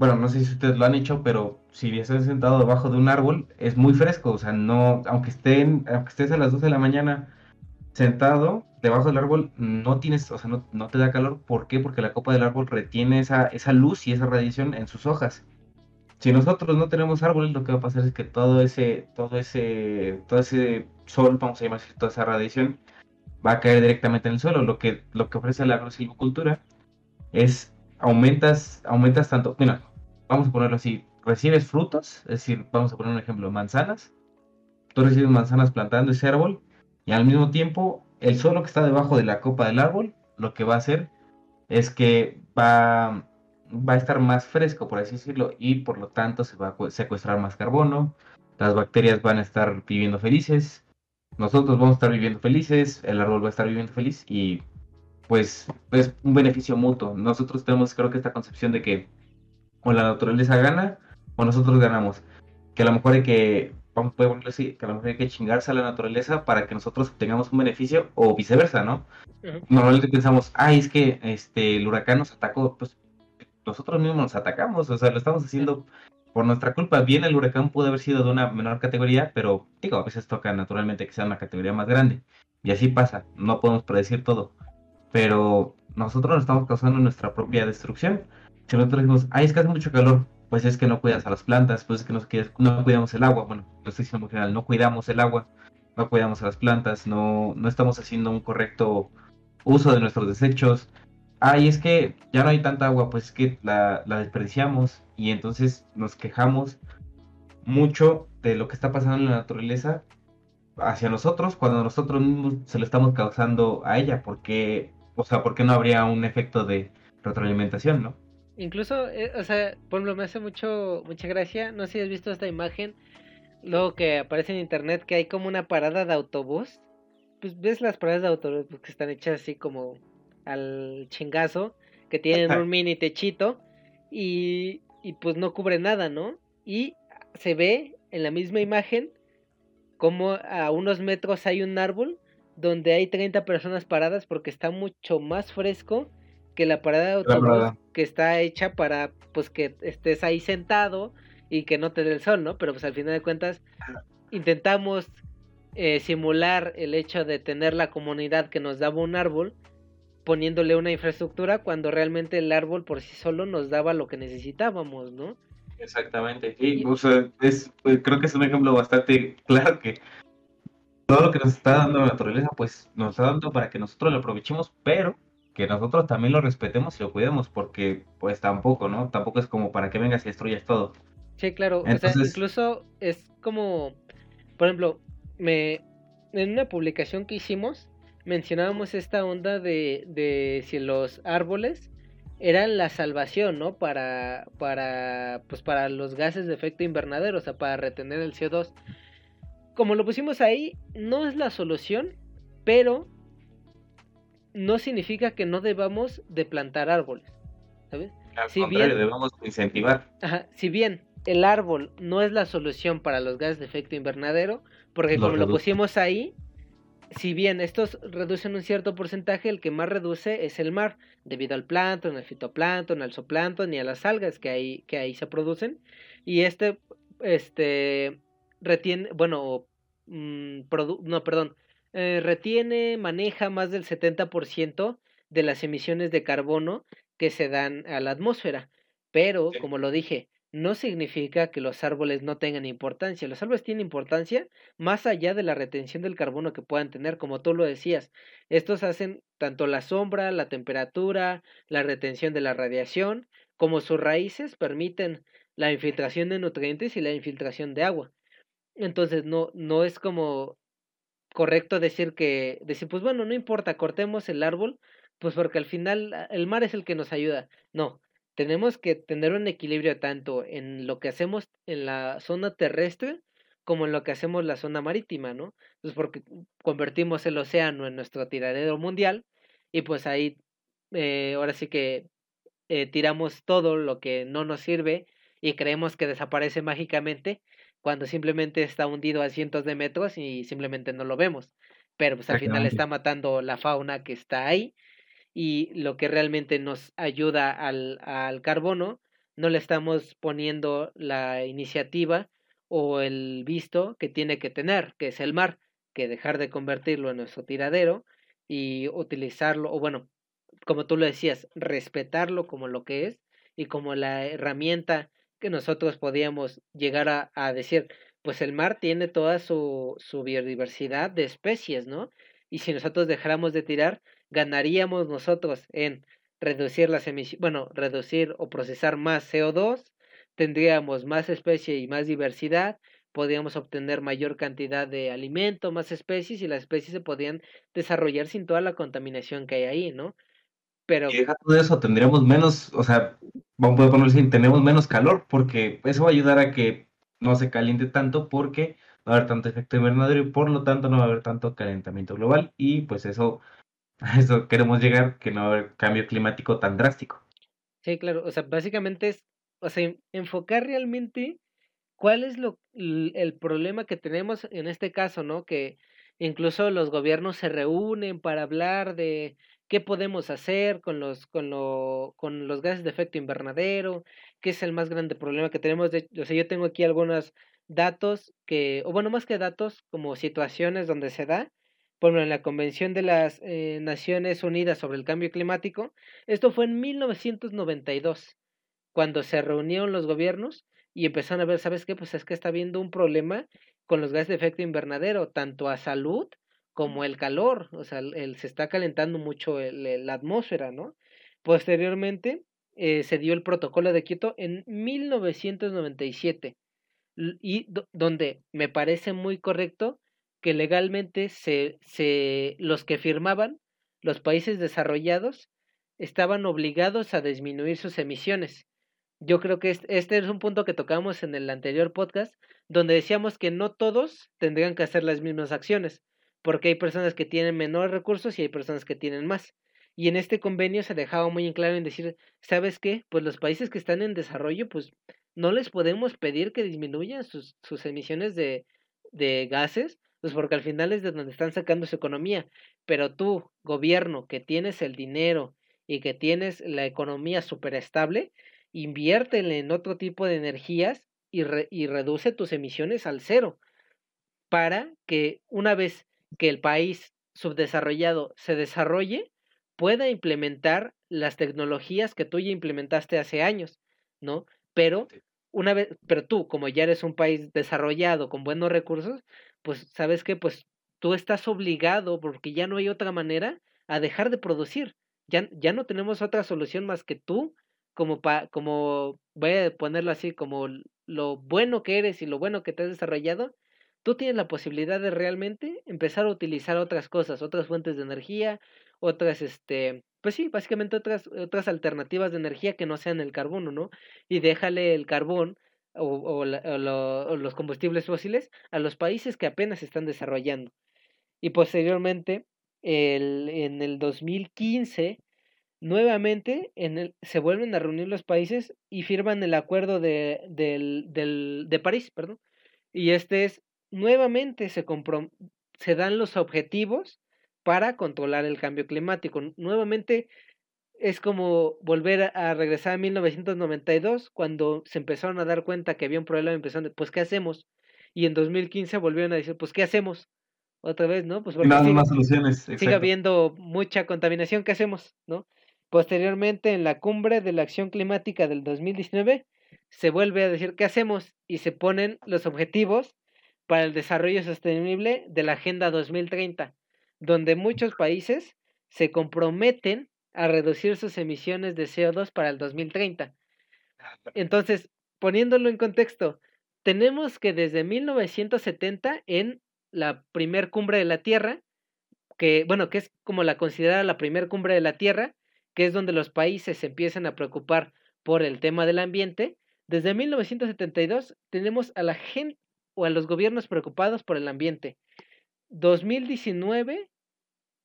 bueno, no sé si ustedes lo han hecho, pero si estás sentado debajo de un árbol, es muy fresco, o sea, no, aunque estén, aunque estés a las 12 de la mañana sentado debajo del árbol, no tienes, o sea, no, no te da calor, ¿por qué? Porque la copa del árbol retiene esa, esa luz y esa radiación en sus hojas. Si nosotros no tenemos árboles, lo que va a pasar es que todo ese, todo ese, todo ese sol, vamos a llamar toda esa radiación, va a caer directamente en el suelo. Lo que, lo que ofrece la agrosilvicultura es aumentas, aumentas tanto, mira, vamos a ponerlo así, recibes frutos, es decir, vamos a poner un ejemplo, manzanas, tú recibes manzanas plantando ese árbol y al mismo tiempo el suelo que está debajo de la copa del árbol, lo que va a hacer es que va va a estar más fresco, por así decirlo, y por lo tanto se va a secuestrar más carbono, las bacterias van a estar viviendo felices, nosotros vamos a estar viviendo felices, el árbol va a estar viviendo feliz y pues es un beneficio mutuo. Nosotros tenemos creo que esta concepción de que o la naturaleza gana o nosotros ganamos. Que a lo mejor hay que, vamos a ponerlo así, que a lo mejor hay que chingarse a la naturaleza para que nosotros tengamos un beneficio o viceversa, ¿no? Normalmente pensamos, ay, es que este, el huracán nos atacó, pues nosotros mismos nos atacamos, o sea, lo estamos haciendo por nuestra culpa. Bien, el huracán pudo haber sido de una menor categoría, pero digo, a veces toca naturalmente que sea una categoría más grande. Y así pasa, no podemos predecir todo. Pero nosotros nos estamos causando nuestra propia destrucción. Si nosotros decimos, ay, es que hace mucho calor, pues es que no cuidas a las plantas, pues es que no, cuidamos el agua. Bueno, lo estoy diciendo en general, no cuidamos el agua, no cuidamos a las plantas, no, no estamos haciendo un correcto uso de nuestros desechos, ay, es que ya no hay tanta agua, pues es que la, desperdiciamos y entonces nos quejamos mucho de lo que está pasando en la naturaleza hacia nosotros cuando nosotros mismos se lo estamos causando a ella, porque, o sea, ¿por qué no habría un efecto de retroalimentación, no? Incluso, eh, o sea, por ejemplo, me hace mucho, mucha gracia, no sé si has visto esta imagen, luego que aparece en internet que hay como una parada de autobús, pues ves las paradas de autobús que están hechas así como al chingazo, que tienen un mini techito y, y pues no cubre nada, ¿no? Y se ve en la misma imagen como a unos metros hay un árbol donde hay 30 personas paradas porque está mucho más fresco que la parada de autobús que está hecha para pues que estés ahí sentado y que no te dé el sol, ¿no? Pero pues al final de cuentas intentamos eh, simular el hecho de tener la comunidad que nos daba un árbol poniéndole una infraestructura cuando realmente el árbol por sí solo nos daba lo que necesitábamos, ¿no? Exactamente, sí, o sea, es, pues, creo que es un ejemplo bastante claro que todo lo que nos está dando la naturaleza, pues nos está dando para que nosotros lo aprovechemos, pero que nosotros también lo respetemos y lo cuidemos, porque pues tampoco, ¿no? Tampoco es como para que vengas y destruyas todo. Sí, claro, o sea, incluso es como, por ejemplo, me en una publicación que hicimos, mencionábamos esta onda de, de si los árboles eran la salvación, ¿no? Para, para, pues para los gases de efecto invernadero, o sea, para retener el CO2. Como lo pusimos ahí, no es la solución, pero no significa que no debamos de plantar árboles, ¿sabes? Al si contrario, debemos incentivar. si bien el árbol no es la solución para los gases de efecto invernadero, porque como lo pusimos ahí, si bien estos reducen un cierto porcentaje, el que más reduce es el mar, debido al plancton, al fitoplancton, al zooplancton y a las algas que ahí, que ahí se producen. Y este, este, retiene, bueno, mm, no, perdón, eh, retiene, maneja más del 70% de las emisiones de carbono que se dan a la atmósfera. Pero, como lo dije, no significa que los árboles no tengan importancia. Los árboles tienen importancia más allá de la retención del carbono que puedan tener, como tú lo decías. Estos hacen tanto la sombra, la temperatura, la retención de la radiación, como sus raíces permiten la infiltración de nutrientes y la infiltración de agua. Entonces no, no es como correcto decir que, decir, pues bueno, no importa, cortemos el árbol, pues porque al final el mar es el que nos ayuda. No, tenemos que tener un equilibrio tanto en lo que hacemos en la zona terrestre como en lo que hacemos en la zona marítima, ¿no? Pues porque convertimos el océano en nuestro tiradero mundial y pues ahí eh, ahora sí que eh, tiramos todo lo que no nos sirve y creemos que desaparece mágicamente cuando simplemente está hundido a cientos de metros y simplemente no lo vemos. Pero pues al final está matando la fauna que está ahí y lo que realmente nos ayuda al, al carbono, no le estamos poniendo la iniciativa o el visto que tiene que tener, que es el mar, que dejar de convertirlo en nuestro tiradero y utilizarlo, o bueno, como tú lo decías, respetarlo como lo que es y como la herramienta que nosotros podíamos llegar a, decir, pues el mar tiene toda su, biodiversidad de especies, ¿no? Y si nosotros dejáramos de tirar, ganaríamos nosotros en reducir las emisiones, bueno, reducir o procesar más CO2, tendríamos más especie y más diversidad, podríamos obtener mayor cantidad de alimento, más especies y las especies se podrían desarrollar sin toda la contaminación que hay ahí, ¿no? Pero... Y todo eso, tendríamos menos, o sea, vamos a ponerlo así, tenemos menos calor, porque eso va a ayudar a que no se caliente tanto, porque va a haber tanto efecto invernadero y por lo tanto no va a haber tanto calentamiento global y pues eso a eso queremos llegar, que no va a haber cambio climático tan drástico. Sí, claro, o sea, básicamente es, o sea, enfocar realmente cuál es lo, el problema que tenemos en este caso, ¿no? Que incluso los gobiernos se reúnen para hablar de qué podemos hacer con los, con lo, con los gases de efecto invernadero, qué es el más grande problema que tenemos. De, o sea, yo tengo aquí algunos datos que, o bueno, más que datos, como situaciones donde se da, por ejemplo, en la Convención de las eh, Naciones Unidas sobre el Cambio Climático, esto fue en 1992, cuando se reunieron los gobiernos y empezaron a ver, ¿sabes qué? Pues es que está habiendo un problema con los gases de efecto invernadero, tanto a salud como el calor, o sea, el, se está calentando mucho el, la atmósfera, ¿no? Posteriormente eh, se dio el protocolo de Kioto en 1997 y donde me parece muy correcto que legalmente se, se, los que firmaban, los países desarrollados, estaban obligados a disminuir sus emisiones. Yo creo que este es un punto que tocamos en el anterior podcast, donde decíamos que no todos tendrían que hacer las mismas acciones, porque hay personas que tienen menores recursos y hay personas que tienen más. Y en este convenio se dejaba muy en claro en decir, ¿sabes qué? Pues los países que están en desarrollo, pues no les podemos pedir que disminuyan sus, sus emisiones de, de gases, pues porque al final es de donde están sacando su economía. Pero tú, gobierno, que tienes el dinero y que tienes la economía súper estable, inviértele en otro tipo de energías y, y reduce tus emisiones al cero para que una vez que el país subdesarrollado se desarrolle, pueda implementar las tecnologías que tú ya implementaste hace años, ¿no? Pero una vez, pero tú, como ya eres un país desarrollado con buenos recursos, pues sabes que pues tú estás obligado porque ya no hay otra manera a dejar de producir. Ya, ya no tenemos otra solución más que tú, como pa, como voy a ponerlo así, como lo bueno que eres y lo bueno que te has desarrollado, tú tienes la posibilidad de realmente empezar a utilizar otras cosas, otras fuentes de energía, otras, este, pues sí, básicamente otras, otras alternativas de energía que no sean el carbono, ¿no? Y déjale el carbón o, o, los combustibles fósiles a los países que apenas están desarrollando. Y posteriormente, el, en el 2015, nuevamente en el, se vuelven a reunir los países y firman el acuerdo de, del, del, de París, perdón. Y este es, nuevamente se, se dan los objetivos para controlar el cambio climático. Nuevamente es como volver a, regresar a 1992, cuando se empezaron a dar cuenta que había un problema, empezaron, pues, ¿qué hacemos? Y en 2015 volvieron a decir, pues, ¿qué hacemos? Otra vez, ¿no? Pues porque más soluciones. Sigue habiendo mucha contaminación, ¿qué hacemos? ¿No? Posteriormente, en la cumbre de la acción climática del 2019, se vuelve a decir, ¿qué hacemos? Y se ponen los objetivos para el desarrollo sostenible de la Agenda 2030, donde muchos países se comprometen a reducir sus emisiones de CO2 para el 2030. Entonces, poniéndolo en contexto, tenemos que desde 1970 en la primer cumbre de la Tierra, que bueno, que es como la considerada la primer cumbre de la Tierra, que es donde los países se empiezan a preocupar por el tema del ambiente, desde 1972 tenemos a la gente o a los gobiernos preocupados por el ambiente. 2019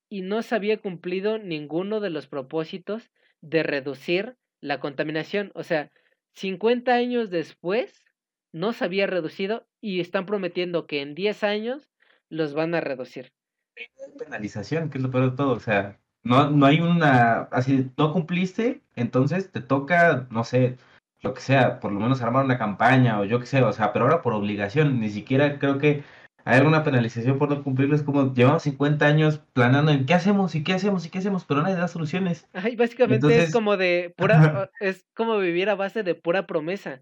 y no se había cumplido ninguno de los propósitos de reducir la contaminación. O sea, 50 años después no se había reducido y están prometiendo que en 10 años los van a reducir. Penalización, que es lo peor de todo. O sea, no, no hay una, así, no cumpliste, entonces te toca, no sé, lo que sea, por lo menos armar una campaña o yo que sé, o sea, pero ahora por obligación, ni siquiera creo que hay alguna penalización por no cumplirlo, es como llevamos 50 años planeando en qué hacemos y qué hacemos y qué hacemos, pero nadie da soluciones. Ay, básicamente es como de pura, es como vivir a base de pura promesa.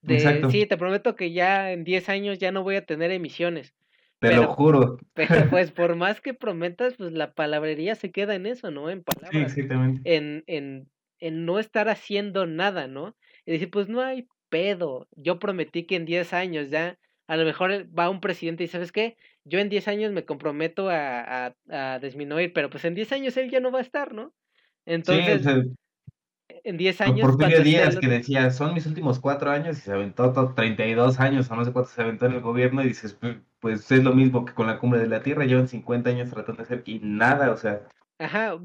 De, Exacto. sí, te prometo que ya en 10 años ya no voy a tener emisiones. Te lo juro. Pero pues por más que prometas, pues la palabrería se queda en eso, ¿no? En palabras. Sí, exactamente. En, en, en no estar haciendo nada, ¿no? Y decir, pues no hay pedo. Yo prometí que en 10 años ya, a lo mejor va un presidente y ¿sabes qué? Yo en 10 años me comprometo a, a, a disminuir, pero pues en 10 años él ya no va a estar, ¿no? Entonces, en 10 años. Porfirio Díaz que decía, son mis últimos 4 años y se aventó 32 años o no sé cuánto se aventó en el gobierno y dices, pues, pues es lo mismo que con la cumbre de la Tierra, llevan 50 años tratando de hacer y nada, o sea. Ajá,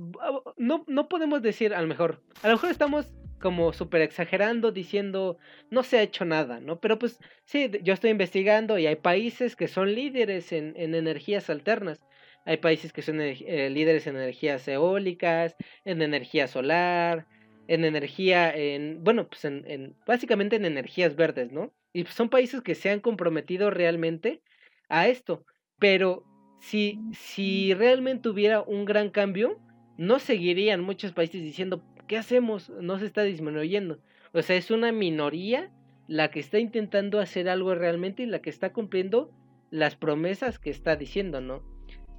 no, no podemos decir a lo mejor, a lo mejor estamos como súper exagerando diciendo no se ha hecho nada, ¿no? Pero pues sí, yo estoy investigando y hay países que son líderes en, en energías alternas. Hay países que son eh, líderes en energías eólicas, en energía solar, en energía, en, bueno, pues en, en, básicamente en energías verdes, ¿no? Y son países que se han comprometido realmente a esto. Pero si, si realmente hubiera un gran cambio, no seguirían muchos países diciendo, ¿qué hacemos? No se está disminuyendo. O sea, es una minoría la que está intentando hacer algo realmente y la que está cumpliendo las promesas que está diciendo, ¿no?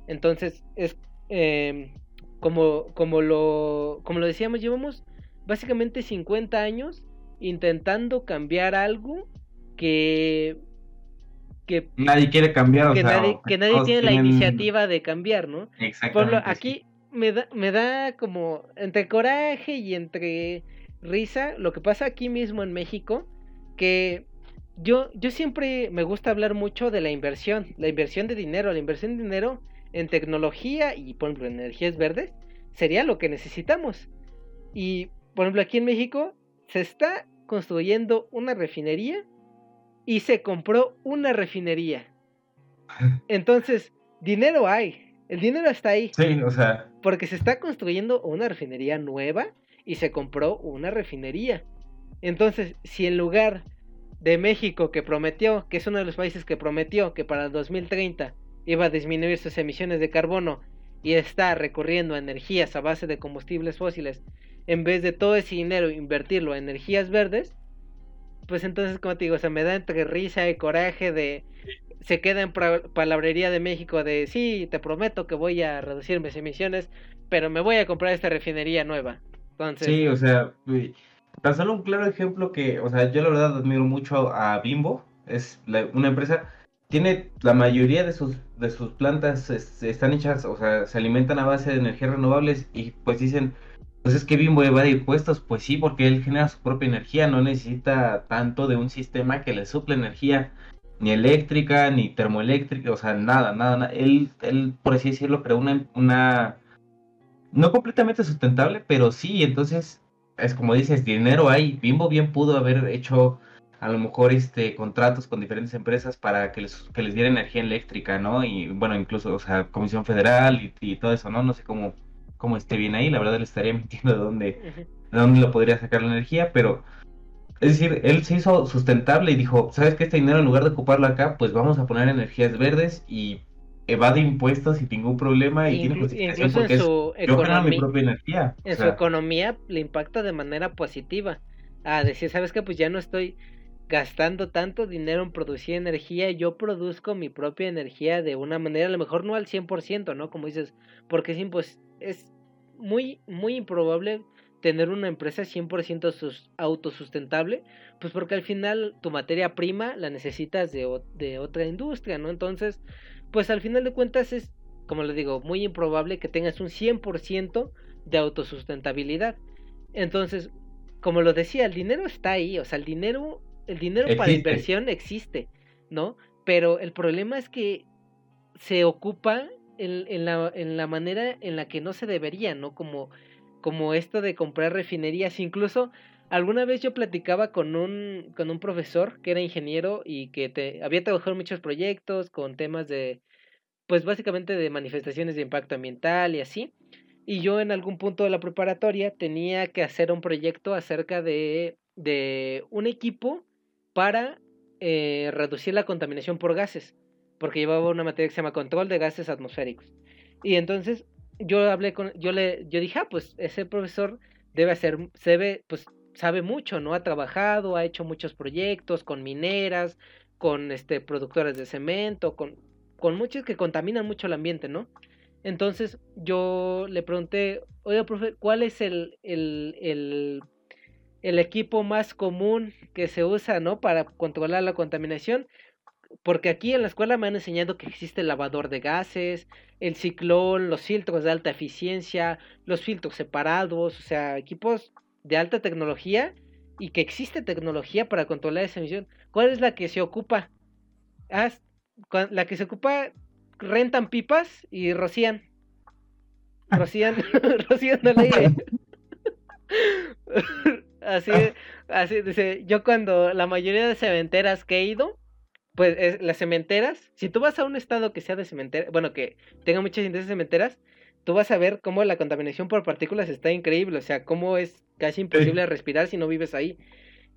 Entonces, es em, como, como, lo, como lo decíamos, llevamos básicamente 50 años intentando cambiar algo que que nadie quiere cambiar, que, nadie, que nadie tiene la iniciativa de cambiar, ¿no? Exactamente. aquí me da, me da como entre coraje y entre risa lo que pasa aquí mismo en México, que yo, yo siempre me gusta hablar mucho de la inversión, la inversión de dinero, la inversión de dinero en tecnología y por ejemplo en energías verdes sería lo que necesitamos. Y por ejemplo aquí en México se está construyendo una refinería y se compró una refinería. Entonces, dinero hay, el dinero está ahí. Sí, o sea. Porque se está construyendo una refinería nueva y se compró una refinería. Entonces, si en lugar de México que prometió, que es uno de los países que prometió que para el 2030 iba a disminuir sus emisiones de carbono y está recurriendo a energías a base de combustibles fósiles, en vez de todo ese dinero invertirlo en energías verdes, pues entonces, como te digo, se me da entre risa y coraje de se queda en palabrería de México de sí, te prometo que voy a reducir mis emisiones, pero me voy a comprar esta refinería nueva. Entonces... Sí, o sea, tan solo un claro ejemplo que, o sea, yo la verdad admiro mucho a Bimbo, es una empresa, tiene la mayoría de sus, de sus plantas están hechas, o sea, se alimentan a base de energías renovables y pues dicen, pues es que Bimbo evade impuestos, pues sí, porque él genera su propia energía, no necesita tanto de un sistema que le suple energía ni eléctrica, ni termoeléctrica, o sea, nada, nada, nada. Él, él, por así decirlo, creó una, una, no completamente sustentable, pero sí, entonces, es como dices, dinero hay. Bimbo bien pudo haber hecho a lo mejor este contratos con diferentes empresas para que les, que les diera energía eléctrica, ¿no? Y bueno, incluso, o sea, Comisión Federal y, y todo eso, ¿no? No sé cómo, cómo esté bien ahí, la verdad le estaría mintiendo de dónde, de dónde lo podría sacar la energía, pero es decir, él se hizo sustentable y dijo, ¿sabes qué? Este dinero en lugar de ocuparlo acá, pues vamos a poner energías verdes y evade impuestos sin ningún problema y tiene incluso en su economía, mi propia energía. En su economía le impacta de manera positiva. A decir, ¿sabes qué? Pues ya no estoy gastando tanto dinero en producir energía, yo produzco mi propia energía de una manera, a lo mejor no al 100%, ¿no? Como dices, porque es, es muy, muy improbable tener una empresa 100% sus, autosustentable, pues porque al final tu materia prima la necesitas de, de otra industria, ¿no? Entonces, pues al final de cuentas es, como les digo, muy improbable que tengas un 100% de autosustentabilidad. Entonces, como lo decía, el dinero está ahí, o sea, el dinero, el dinero para inversión existe, ¿no? Pero el problema es que se ocupa en, en, la, en la manera en la que no se debería, ¿no? Como como esto de comprar refinerías. Incluso alguna vez yo platicaba con un, con un profesor que era ingeniero y que había trabajado en muchos proyectos con temas de, pues básicamente de manifestaciones de impacto ambiental y así. Y yo en algún punto de la preparatoria tenía que hacer un proyecto acerca de, de un equipo para eh, reducir la contaminación por gases, porque llevaba una materia que se llama control de gases atmosféricos. Y entonces yo hablé con, yo le, yo dije, ah, pues ese profesor debe hacer, se ve, pues sabe mucho, ¿no? Ha trabajado, ha hecho muchos proyectos con mineras, con este productores de cemento, con, con muchos que contaminan mucho el ambiente, ¿no? Entonces yo le pregunté, oiga, profe, ¿cuál es el, el, el, el equipo más común que se usa, ¿no? Para controlar la contaminación. Porque aquí en la escuela me han enseñado que existe el lavador de gases, el ciclón, los filtros de alta eficiencia, los filtros separados, o sea, equipos de alta tecnología y que existe tecnología para controlar esa emisión. ¿Cuál es la que se ocupa? Ah, la que se ocupa, rentan pipas y rocían. Rocían, rocían el aire. así, así, dice, yo cuando la mayoría de cementeras que he ido, pues las cementeras, si tú vas a un estado que sea de cementera, bueno, que tenga muchas industrias cementeras, tú vas a ver cómo la contaminación por partículas está increíble, o sea, cómo es casi imposible respirar si no vives ahí.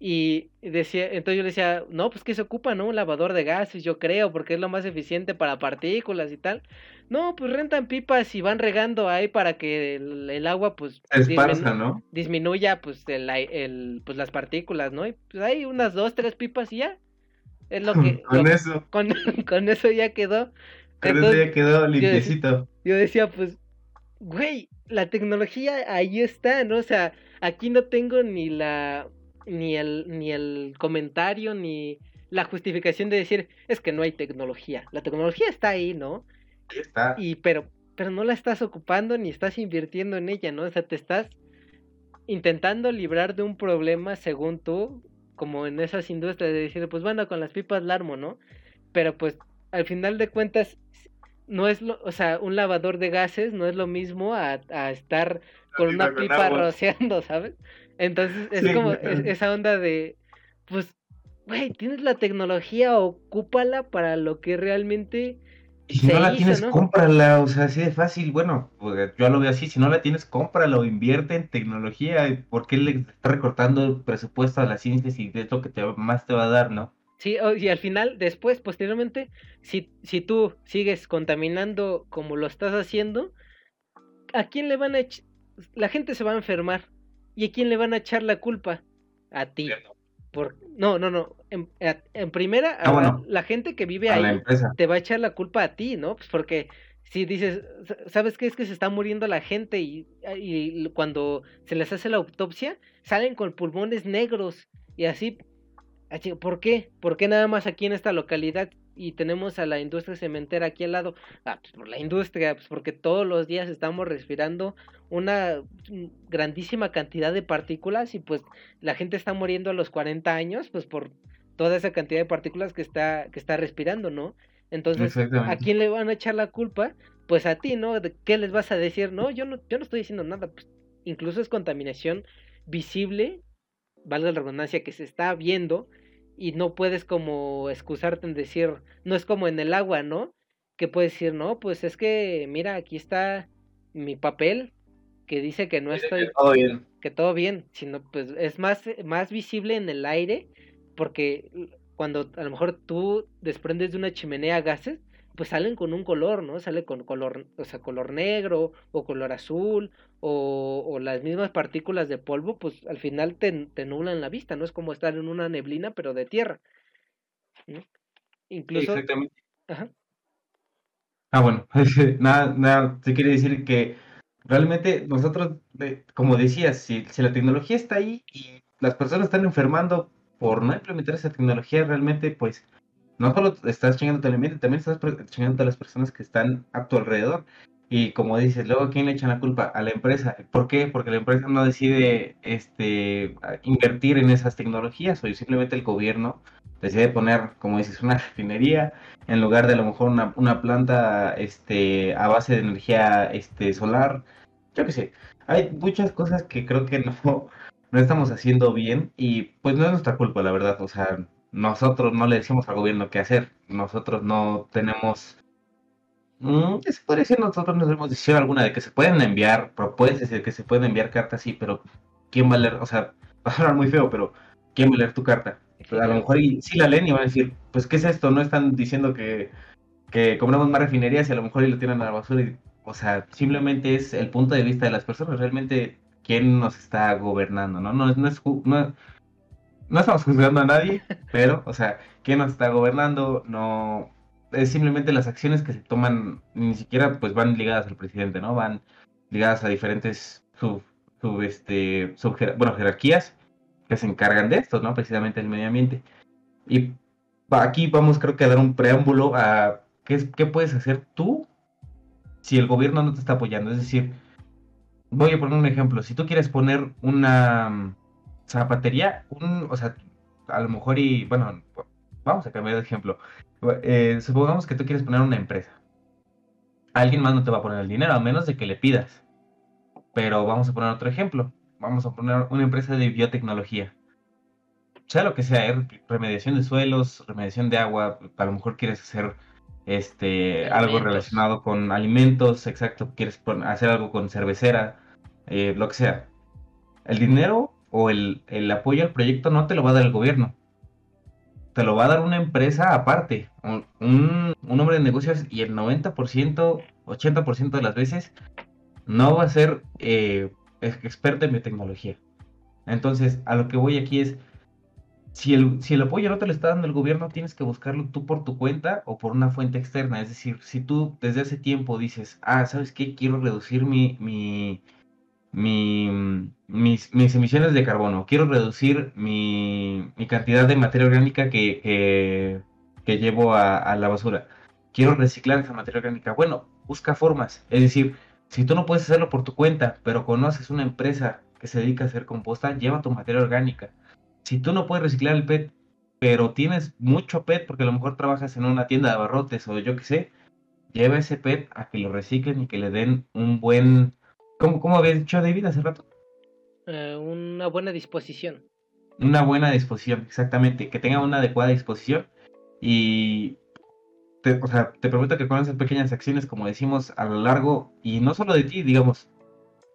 Y decía, entonces yo le decía, no, pues que se ocupa, ¿no? Un lavador de gases, yo creo, porque es lo más eficiente para partículas y tal. No, pues rentan pipas y van regando ahí para que el, agua, pues, ¿no? disminuya, pues, el, el, pues, las partículas, ¿no? Y pues hay unas dos, tres pipas y ya. Es lo que. con eso. Con, con, eso ya quedó. Con eso ya quedó limpiecito. yo decía, pues, güey, la tecnología ahí está, ¿no? O sea, aquí no tengo ni la ni el, ni el comentario, ni la justificación de decir, es que no hay tecnología. La tecnología está ahí, ¿no? Está. Y pero, pero no la estás ocupando ni estás invirtiendo en ella, ¿no? O sea, te estás intentando librar de un problema según tú, como en esas industrias de decir, pues bueno, con las pipas la armo, ¿no? Pero pues al final de cuentas no es lo, o sea, un lavador de gases no es lo mismo a, a estar con una pipa rociando, ¿sabes? Entonces es como esa onda de, pues, güey, tienes la tecnología, ocúpala para lo que realmente... Y si no la tienes, cómprala, o sea, así de fácil. Bueno, pues, yo lo veo así, si no la tienes, cómprala o invierte en tecnología. ¿Por qué le está recortando el presupuesto a la ciencia si es lo que te, más te va a dar, no? Sí, y al final, después, posteriormente, si, si tú sigues contaminando como lo estás haciendo, ¿a quién le van a... La gente se va a enfermar. ¿Y a quién le van a echar la culpa? A ti. Por... No, no, no. En, en primera, ah, la gente que vive ahí te va a echar la culpa a ti, ¿no? Pues porque si dices, ¿sabes qué? Es que se está muriendo la gente y, y cuando se les hace la autopsia, salen con pulmones negros y así. ¿Por qué? ¿Por qué nada más aquí en esta localidad y tenemos a la industria cementera aquí al lado? Ah, pues por la industria, pues porque todos los días estamos respirando una grandísima cantidad de partículas y pues la gente está muriendo a los 40 años pues por toda esa cantidad de partículas que está que está respirando, ¿no? Entonces, ¿a quién le van a echar la culpa? Pues a ti, ¿no? ¿Qué les vas a decir? No, yo no yo no estoy diciendo nada, pues, incluso es contaminación visible, valga la redundancia que se está viendo y no puedes como excusarte en decir, no es como en el agua, ¿no? Que puedes decir, no, pues es que mira, aquí está mi papel, que dice que no estoy que todo bien, sino pues es más más visible en el aire porque cuando a lo mejor tú desprendes de una chimenea gases, pues salen con un color, ¿no? Sale con color, o sea, color negro o color azul o, o las mismas partículas de polvo, pues al final te, te, nublan la vista, ¿no? Es como estar en una neblina pero de tierra. Incluso... Exactamente. Ajá. Ah, bueno, nada, nada, se quiere decir que realmente nosotros, como decías, si, si, la tecnología está ahí y las personas están enfermando por no implementar esa tecnología, realmente pues no solo estás chingando el ambiente, también estás chingando a las personas que están a tu alrededor. Y como dices, luego quién le echan la culpa a la empresa. ¿Por qué? Porque la empresa no decide este invertir en esas tecnologías o simplemente el gobierno decide poner, como dices, una refinería en lugar de a lo mejor una, una planta este, a base de energía este, solar. Yo qué sé, hay muchas cosas que creo que no, no estamos haciendo bien y pues no es nuestra culpa, la verdad. O sea, nosotros no le decimos al gobierno qué hacer. Nosotros no tenemos... Mm, se podría decir, nosotros no tenemos decisión alguna de que se pueden enviar propuestas, de que se pueden enviar cartas, sí, pero ¿quién va a leer? O sea, va a hablar muy feo, pero ¿quién va a leer tu carta? a lo mejor sí la leen y van a decir, pues, ¿qué es esto? No están diciendo que, que compramos más refinerías y a lo mejor y lo tiran a la basura. Y, o sea, simplemente es el punto de vista de las personas. Realmente, ¿quién nos está gobernando? No, no, no, es, no, no estamos juzgando a nadie, pero, o sea, ¿quién nos está gobernando? No, es simplemente las acciones que se toman, ni siquiera pues van ligadas al presidente, ¿no? Van ligadas a diferentes sub, sub este, sub, bueno, jerarquías que se encargan de esto, ¿no? Precisamente el medio ambiente. Y aquí vamos creo que a dar un preámbulo a qué, qué puedes hacer tú si el gobierno no te está apoyando. Es decir, voy a poner un ejemplo. Si tú quieres poner una mm, zapatería, un, o sea, a lo mejor y, bueno, vamos a cambiar de ejemplo. Eh, supongamos que tú quieres poner una empresa. Alguien más no te va a poner el dinero, a menos de que le pidas. Pero vamos a poner otro ejemplo vamos a poner una empresa de biotecnología. Sea lo que sea, ¿eh? remediación de suelos, remediación de agua, a lo mejor quieres hacer este algo relacionado con alimentos, exacto, quieres hacer algo con cervecera, eh, lo que sea. El dinero o el, apoyo al proyecto no te lo va a dar el gobierno. Te lo va a dar una empresa aparte, un, hombre de negocios y el 90%, 80% de las veces no va a ser eh, experta en biotecnología. Entonces, a lo que voy aquí es, si el, si el apoyo no te lo está dando el gobierno, tienes que buscarlo tú por tu cuenta o por una fuente externa. Es decir, si tú desde hace tiempo dices, ah, ¿sabes qué? Quiero reducir mi, mi, mis, emisiones de carbono, quiero reducir mi, cantidad de materia orgánica que, que, llevo a, a la basura, quiero reciclar esa materia orgánica. Bueno, busca formas. Es decir, si tú no puedes hacerlo por tu cuenta, pero conoces una empresa que se dedica a hacer composta, lleva tu materia orgánica. Si tú no puedes reciclar el PET, pero tienes mucho PET porque a lo mejor trabajas en una tienda de abarrotes o yo qué sé, lleva ese PET a que lo reciclen y que le den un buen... ¿Cómo, cómo habías dicho David hace rato? Eh, una buena disposición. Una buena disposición, exactamente. Que tenga una adecuada disposición. Y te, o sea, te prometo que con esas pequeñas acciones, como decimos, a lo largo, y no solo de ti, digamos,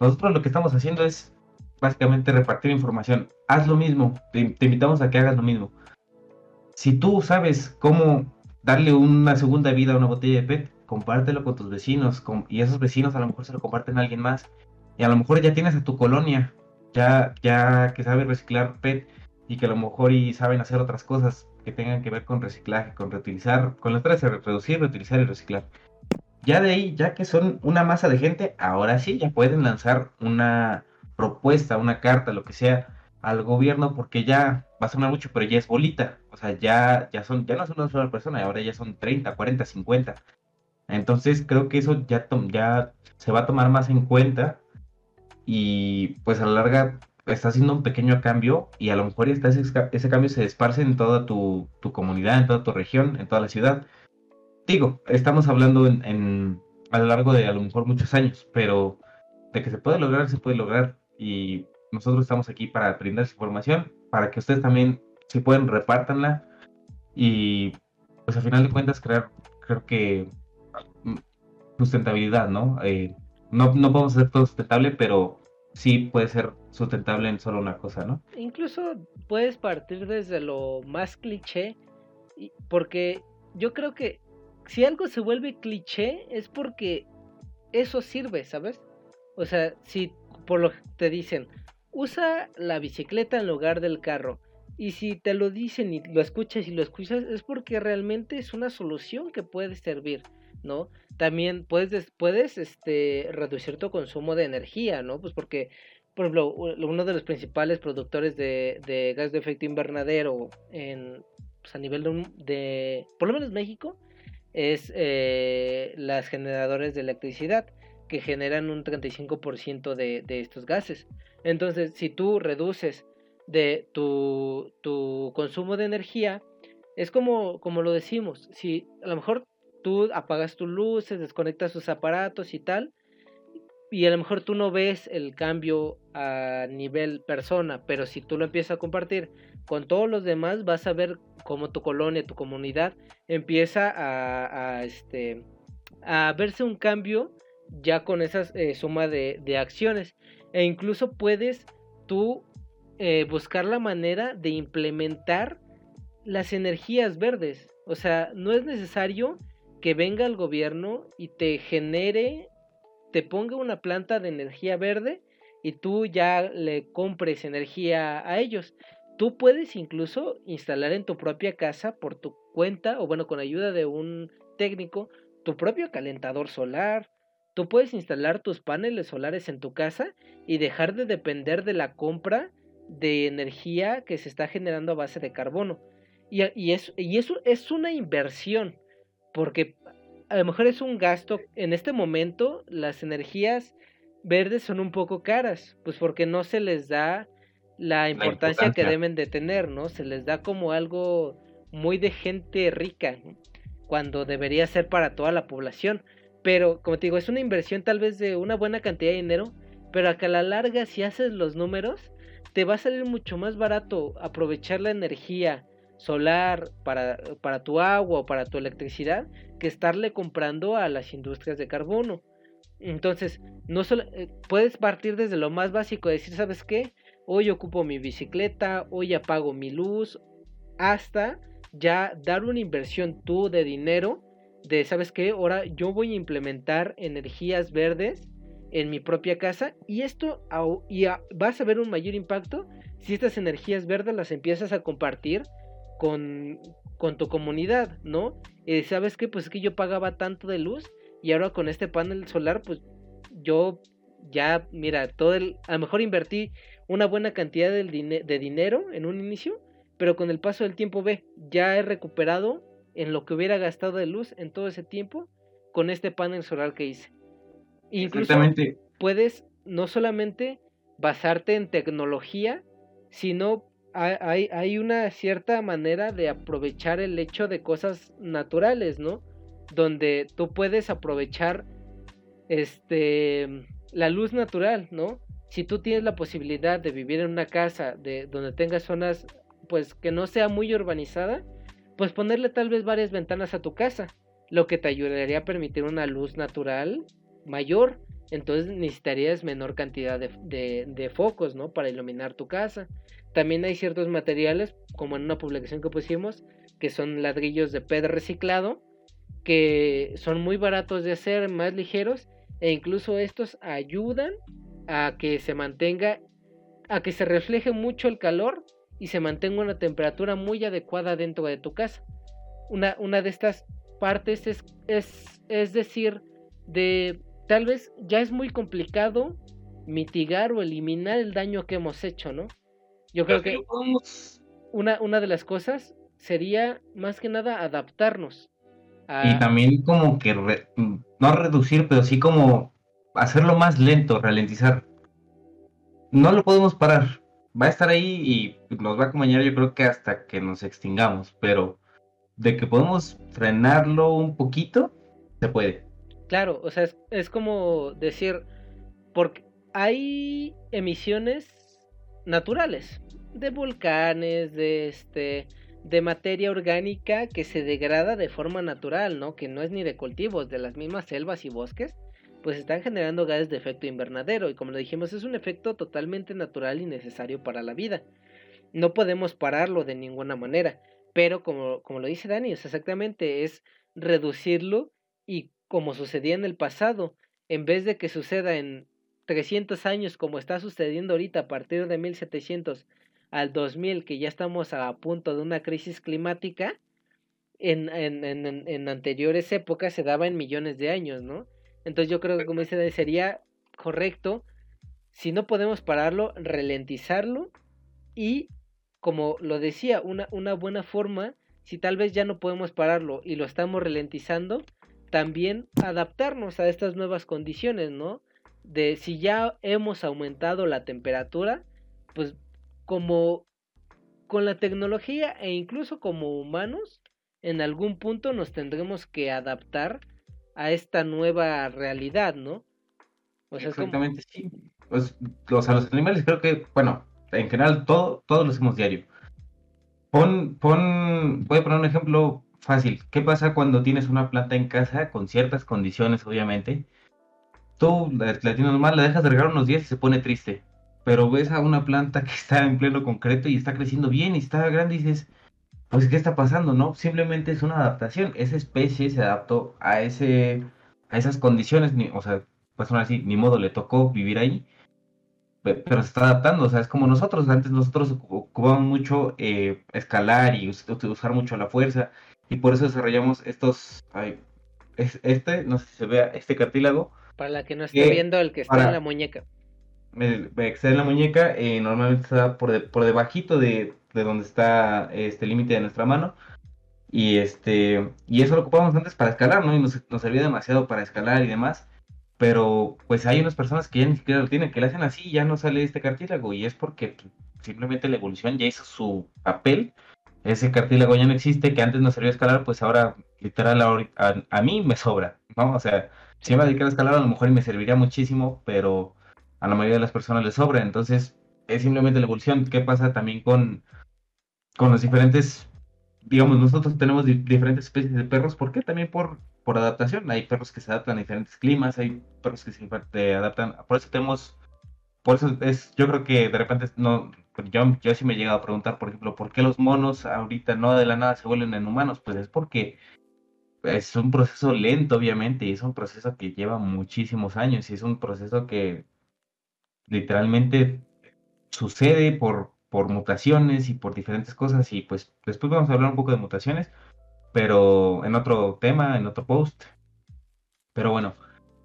nosotros lo que estamos haciendo es básicamente repartir información. Haz lo mismo, te, invitamos a que hagas lo mismo. Si tú sabes cómo darle una segunda vida a una botella de PET, compártelo con tus vecinos, y esos vecinos a lo mejor se lo comparten a alguien más, y a lo mejor ya tienes a tu colonia, ya, ya que sabe reciclar PET, y que a lo mejor y saben hacer otras cosas que tengan que ver con reciclaje, con reutilizar, con las tres, reducir, reutilizar y reciclar. Ya de ahí, ya que son una masa de gente, ahora sí ya pueden lanzar una propuesta, una carta, lo que sea, al gobierno, porque ya va a sonar mucho, pero ya es bolita. O sea, ya, ya son, ya no son una sola persona, ahora ya son 30, 40, 50. Entonces creo que eso ya, ya se va a tomar más en cuenta y pues a la larga está haciendo un pequeño cambio y a lo mejor ese, ese cambio se esparce en toda tu, comunidad, en toda tu región, en toda la ciudad. Digo, estamos hablando en, a lo largo de a lo mejor muchos años, pero de que se puede lograr, se puede lograr y nosotros estamos aquí para brindar información, para que ustedes también, si pueden, repártanla y pues al final de cuentas crear, creo que sustentabilidad, ¿no? Eh, no, no podemos hacer todo sustentable, pero sí puede ser sustentable en solo una cosa, ¿no? Incluso puedes partir desde lo más cliché, porque yo creo que si algo se vuelve cliché es porque eso sirve, ¿sabes? O sea, si por lo que te dicen, usa la bicicleta en lugar del carro. Y si te lo dicen y lo escuchas y lo escuchas, es porque realmente es una solución que puede servir, ¿no? También puedes, puedes este, reducir tu consumo de energía, ¿no? Pues porque por ejemplo, uno de los principales productores de, gas de efecto invernadero en, pues, a nivel de, por lo menos México, es eh, las generadoras de electricidad que generan un 35% de, de estos gases. Entonces, si tú reduces de tu, tu consumo de energía, es como, como lo decimos, si a lo mejor tú apagas tus luces, desconectas tus aparatos y tal, y a lo mejor tú no ves el cambio a nivel persona, pero si tú lo empiezas a compartir con todos los demás, vas a ver cómo tu colonia, tu comunidad empieza a, este, a verse un cambio ya con esa eh, suma de, acciones. E incluso puedes tú eh, buscar la manera de implementar las energías verdes. O sea, no es necesario que venga el gobierno y te genere, te ponga una planta de energía verde y tú ya le compres energía a ellos. Tú puedes incluso instalar en tu propia casa por tu cuenta o bueno, con ayuda de un técnico, tu propio calentador solar. Tú puedes instalar tus paneles solares en tu casa y dejar de depender de la compra de energía que se está generando a base de carbono. Y, y, eso, y eso es una inversión, porque a lo mejor es un gasto. En este momento las energías verdes son un poco caras, pues porque no se les da la importancia, que deben de tener, ¿no? Se les da como algo muy de gente rica, cuando debería ser para toda la población. Pero, como te digo, es una inversión tal vez de una buena cantidad de dinero, pero a que a la larga, si haces los números, te va a salir mucho más barato aprovechar la energía solar para, para tu agua o para tu electricidad que estarle comprando a las industrias de carbono. Entonces, no solo, eh, puedes partir desde lo más básico, decir, ¿sabes qué? Hoy ocupo mi bicicleta, hoy apago mi luz, hasta ya dar una inversión tú de dinero de, ¿sabes qué? Ahora yo voy a implementar energías verdes en mi propia casa y esto y vas a ver un mayor impacto si estas energías verdes las empiezas a compartir con, con tu comunidad, ¿no? Y sabes qué, pues es que yo pagaba tanto de luz y ahora con este panel solar, pues yo ya, mira, todo el, a lo mejor invertí una buena cantidad de, de dinero en un inicio, pero con el paso del tiempo ve, ya he recuperado en lo que hubiera gastado de luz en todo ese tiempo con este panel solar que hice. Incluso puedes no solamente basarte en tecnología, sino hay, una cierta manera de aprovechar el hecho de cosas naturales, ¿no? Donde tú puedes aprovechar este la luz natural, ¿no? Si tú tienes la posibilidad de vivir en una casa de donde tengas zonas pues que no sea muy urbanizada, pues ponerle tal vez varias ventanas a tu casa, lo que te ayudaría a permitir una luz natural mayor. Entonces necesitarías menor cantidad de, de focos, ¿no? Para iluminar tu casa. También hay ciertos materiales, como en una publicación que pusimos, que son ladrillos de PED reciclado, que son muy baratos de hacer, más ligeros, e incluso estos ayudan a que se mantenga, a que se refleje mucho el calor y se mantenga una temperatura muy adecuada dentro de tu casa. Una, una de estas partes es, es, es decir, de tal vez ya es muy complicado mitigar o eliminar el daño que hemos hecho, ¿no? Yo creo que una, una de las cosas sería más que nada adaptarnos. Y también como que no reducir, pero sí como hacerlo más lento, ralentizar. No lo podemos parar. Va a estar ahí y nos va a acompañar yo creo que hasta que nos extingamos, pero de que podemos frenarlo un poquito, se puede. Claro, o sea, es, es como decir, porque hay emisiones naturales, de volcanes, de este de materia orgánica que se degrada de forma natural, ¿no? Que no es ni de cultivos, de las mismas selvas y bosques, pues están generando gases de efecto invernadero y como lo dijimos es un efecto totalmente natural y necesario para la vida. No podemos pararlo de ninguna manera, pero como, como lo dice Dani, es exactamente es reducirlo y como sucedía en el pasado, en vez de que suceda en 300 años como está sucediendo ahorita a partir de 1700 al 2000 que ya estamos a punto de una crisis climática en, en, en, en anteriores épocas se daba en millones de años, ¿no? Entonces yo creo que como dice sería correcto si no podemos pararlo, ralentizarlo y como lo decía, una, una buena forma, si tal vez ya no podemos pararlo y lo estamos ralentizando, también adaptarnos a estas nuevas condiciones, ¿no? de si ya hemos aumentado la temperatura, pues como con la tecnología e incluso como humanos, en algún punto nos tendremos que adaptar a esta nueva realidad, ¿no? Exactamente, sí. Pues los, a los animales creo que, bueno, en general todo, todos lo hacemos diario. Pon, pon, voy a poner un ejemplo fácil. ¿Qué pasa cuando tienes una planta en casa con ciertas condiciones, obviamente? tú la, la tienes normal, la dejas de regar unos días y se pone triste. Pero ves a una planta que está en pleno concreto y está creciendo bien y está grande y dices, pues, ¿qué está pasando? No, simplemente es una adaptación. Esa especie se adaptó a ese, a esas condiciones, ni, o sea, pues así, ni modo, le tocó vivir ahí, pero se está adaptando, o sea, es como nosotros, antes nosotros ocupábamos mucho eh, escalar y usar mucho la fuerza, y por eso desarrollamos estos, este, no sé si se vea, este cartílago. Para la que no esté viendo el que está en la muñeca. El, en la muñeca, eh, normalmente está por, por debajito de, de donde está este límite de nuestra mano. Y este y eso lo ocupamos antes para escalar, ¿no? Y nos, nos servía demasiado para escalar y demás. Pero pues hay unas personas que ya ni siquiera lo tienen, que le hacen así y ya no sale este cartílago. Y es porque simplemente la evolución ya hizo su papel. Ese cartílago ya no existe, que antes nos servía a escalar, pues ahora literal a, a, mí me sobra, ¿no? O sea, si me dedicara a escalar a lo mejor me serviría muchísimo, pero a la mayoría de las personas les sobra. Entonces es simplemente la evolución. ¿Qué pasa también con con los diferentes, digamos, nosotros tenemos diferentes especies de perros, ¿por qué? También por, por adaptación. Hay perros que se adaptan a diferentes climas, hay perros que se adaptan, por eso tenemos, por eso es, yo creo que de repente, no, yo, yo sí me he llegado a preguntar, por ejemplo, ¿por qué los monos ahorita no de la nada se vuelven en humanos? Pues es porque es un proceso lento, obviamente, y es un proceso que lleva muchísimos años, y es un proceso que literalmente sucede por, por mutaciones y por diferentes cosas y pues después vamos a hablar un poco de mutaciones, pero en otro tema, en otro post. Pero bueno,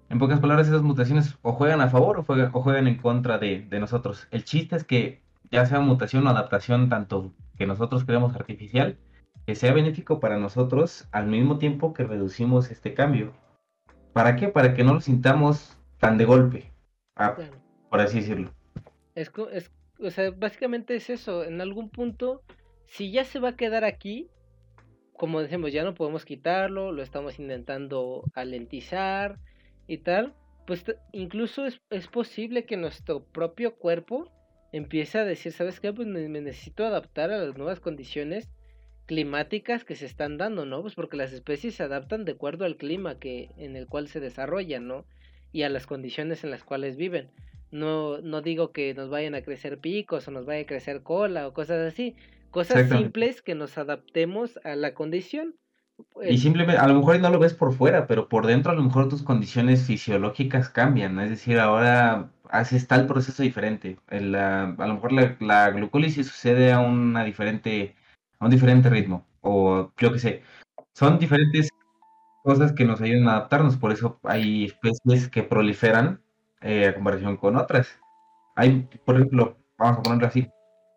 en pocas palabras esas mutaciones o juegan a favor o juegan, en contra de, nosotros. El chiste es que ya sea mutación o adaptación, tanto que nosotros creemos artificial, que sea benéfico para nosotros al mismo tiempo que reducimos este cambio. ¿Para qué? Para que no lo sintamos tan de golpe, ah, por así decirlo. Es, es o sea, básicamente es eso. En algún punto, si ya se va a quedar aquí, como decimos, ya no podemos quitarlo, lo estamos intentando alentizar y tal, pues incluso es, es posible que nuestro propio cuerpo empiece a decir, ¿sabes qué? Pues me, necesito adaptar a las nuevas condiciones climáticas que se están dando, ¿no? Pues porque las especies se adaptan de acuerdo al clima que en el cual se desarrollan, ¿no? Y a las condiciones en las cuales viven. No, no digo que nos vayan a crecer picos o nos vaya a crecer cola o cosas así. Cosas simples que nos adaptemos a la condición. Y simplemente, a lo mejor no lo ves por fuera, pero por dentro a lo mejor tus condiciones fisiológicas cambian. Es decir, ahora haces tal proceso diferente. El, a lo mejor la, la, glucólisis sucede a una diferente, a un diferente ritmo. O yo qué sé. Son diferentes cosas que nos ayudan a adaptarnos. Por eso hay especies que proliferan eh, a comparación con otras. Hay, por ejemplo, vamos a ponerlo así,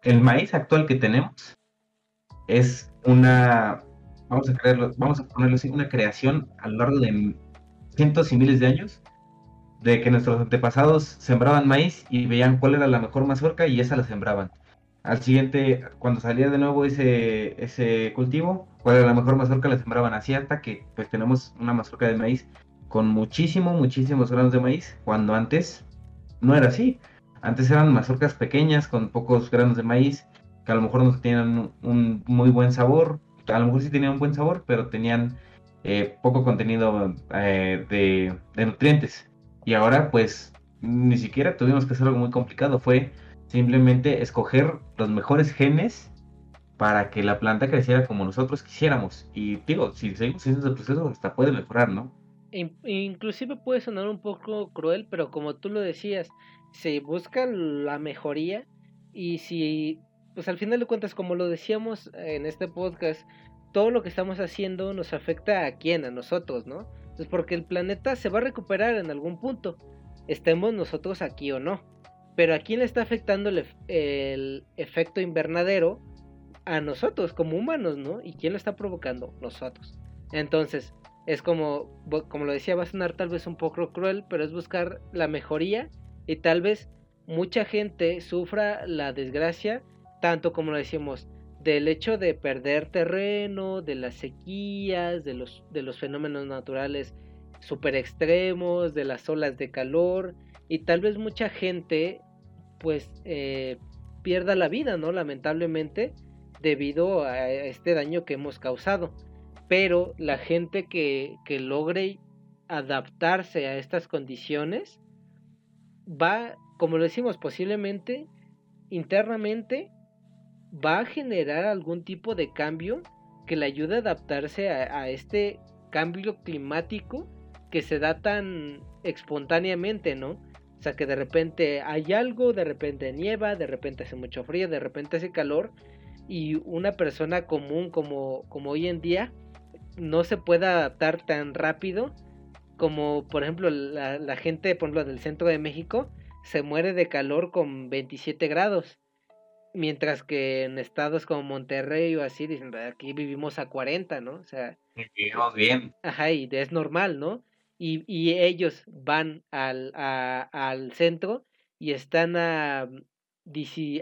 el maíz actual que tenemos es una, vamos a creerlo, vamos a ponerlo así, una creación a lo largo de cientos y miles de años de que nuestros antepasados sembraban maíz y veían cuál era la mejor mazorca y esa la sembraban. Al siguiente, cuando salía de nuevo ese, ese cultivo, cuál era la mejor mazorca la sembraban así hasta que pues tenemos una mazorca de maíz con muchísimo, muchísimos granos de maíz, cuando antes no era así. Antes eran mazorcas pequeñas con pocos granos de maíz, que a lo mejor no tenían un muy buen sabor, a lo mejor sí tenían un buen sabor, pero tenían eh, poco contenido eh, de, de nutrientes. Y ahora pues ni siquiera tuvimos que hacer algo muy complicado, fue simplemente escoger los mejores genes para que la planta creciera como nosotros quisiéramos. Y digo, si seguimos haciendo ese proceso, hasta puede mejorar, ¿no? Inclusive puede sonar un poco cruel, pero como tú lo decías, se busca la mejoría y si, pues al final de cuentas, como lo decíamos en este podcast, todo lo que estamos haciendo nos afecta a quién, a nosotros, ¿no? Pues porque el planeta se va a recuperar en algún punto, estemos nosotros aquí o no. Pero a quién le está afectando el, el efecto invernadero a nosotros como humanos, ¿no? ¿Y quién lo está provocando? Nosotros. Entonces, es como, como lo decía, va a sonar tal vez un poco cruel, pero es buscar la mejoría y tal vez mucha gente sufra la desgracia, tanto como lo decimos, del hecho de perder terreno, de las sequías, de los, de los fenómenos naturales super extremos, de las olas de calor, y tal vez mucha gente pues eh, pierda la vida, ¿no? Lamentablemente, debido a este daño que hemos causado pero la gente que, logre adaptarse a estas condiciones va como lo decimos, posiblemente internamente va a generar algún tipo de cambio que le ayude a adaptarse a, este cambio climático que se da tan espontáneamente, ¿no? O sea, que de repente hay algo, de repente nieva, de repente hace mucho frío, de repente hace calor y una persona común como, como hoy en día no se puede adaptar tan rápido como por ejemplo la, la gente por ejemplo del centro de México se muere de calor con 27 grados Mientras que en estados como Monterrey o así dicen, aquí vivimos a 40, ¿no? O sea... Vivimos bien. Ajá, y es normal, ¿no? Y, y ellos van al, al centro y están a,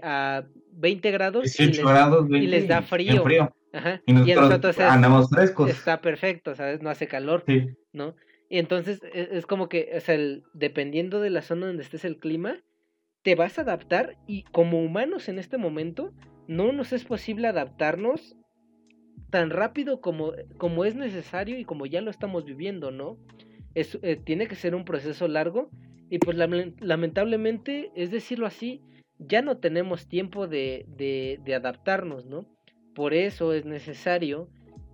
a 20 grados, y, les, grados y les da frío. Ajá. Y nosotros, andamos frescos. Está perfecto, ¿sabes? No hace calor, sí. ¿no? Y entonces es, es, como que, o sea, el, dependiendo de la zona donde estés el clima, te vas a adaptar y como humanos en este momento no nos es posible adaptarnos tan rápido como, como es necesario y como ya lo estamos viviendo, ¿no? Es, eh, tiene que ser un proceso largo y pues lamentablemente, es decirlo así, ya no tenemos tiempo de, de, de adaptarnos, ¿no? Por eso es necesario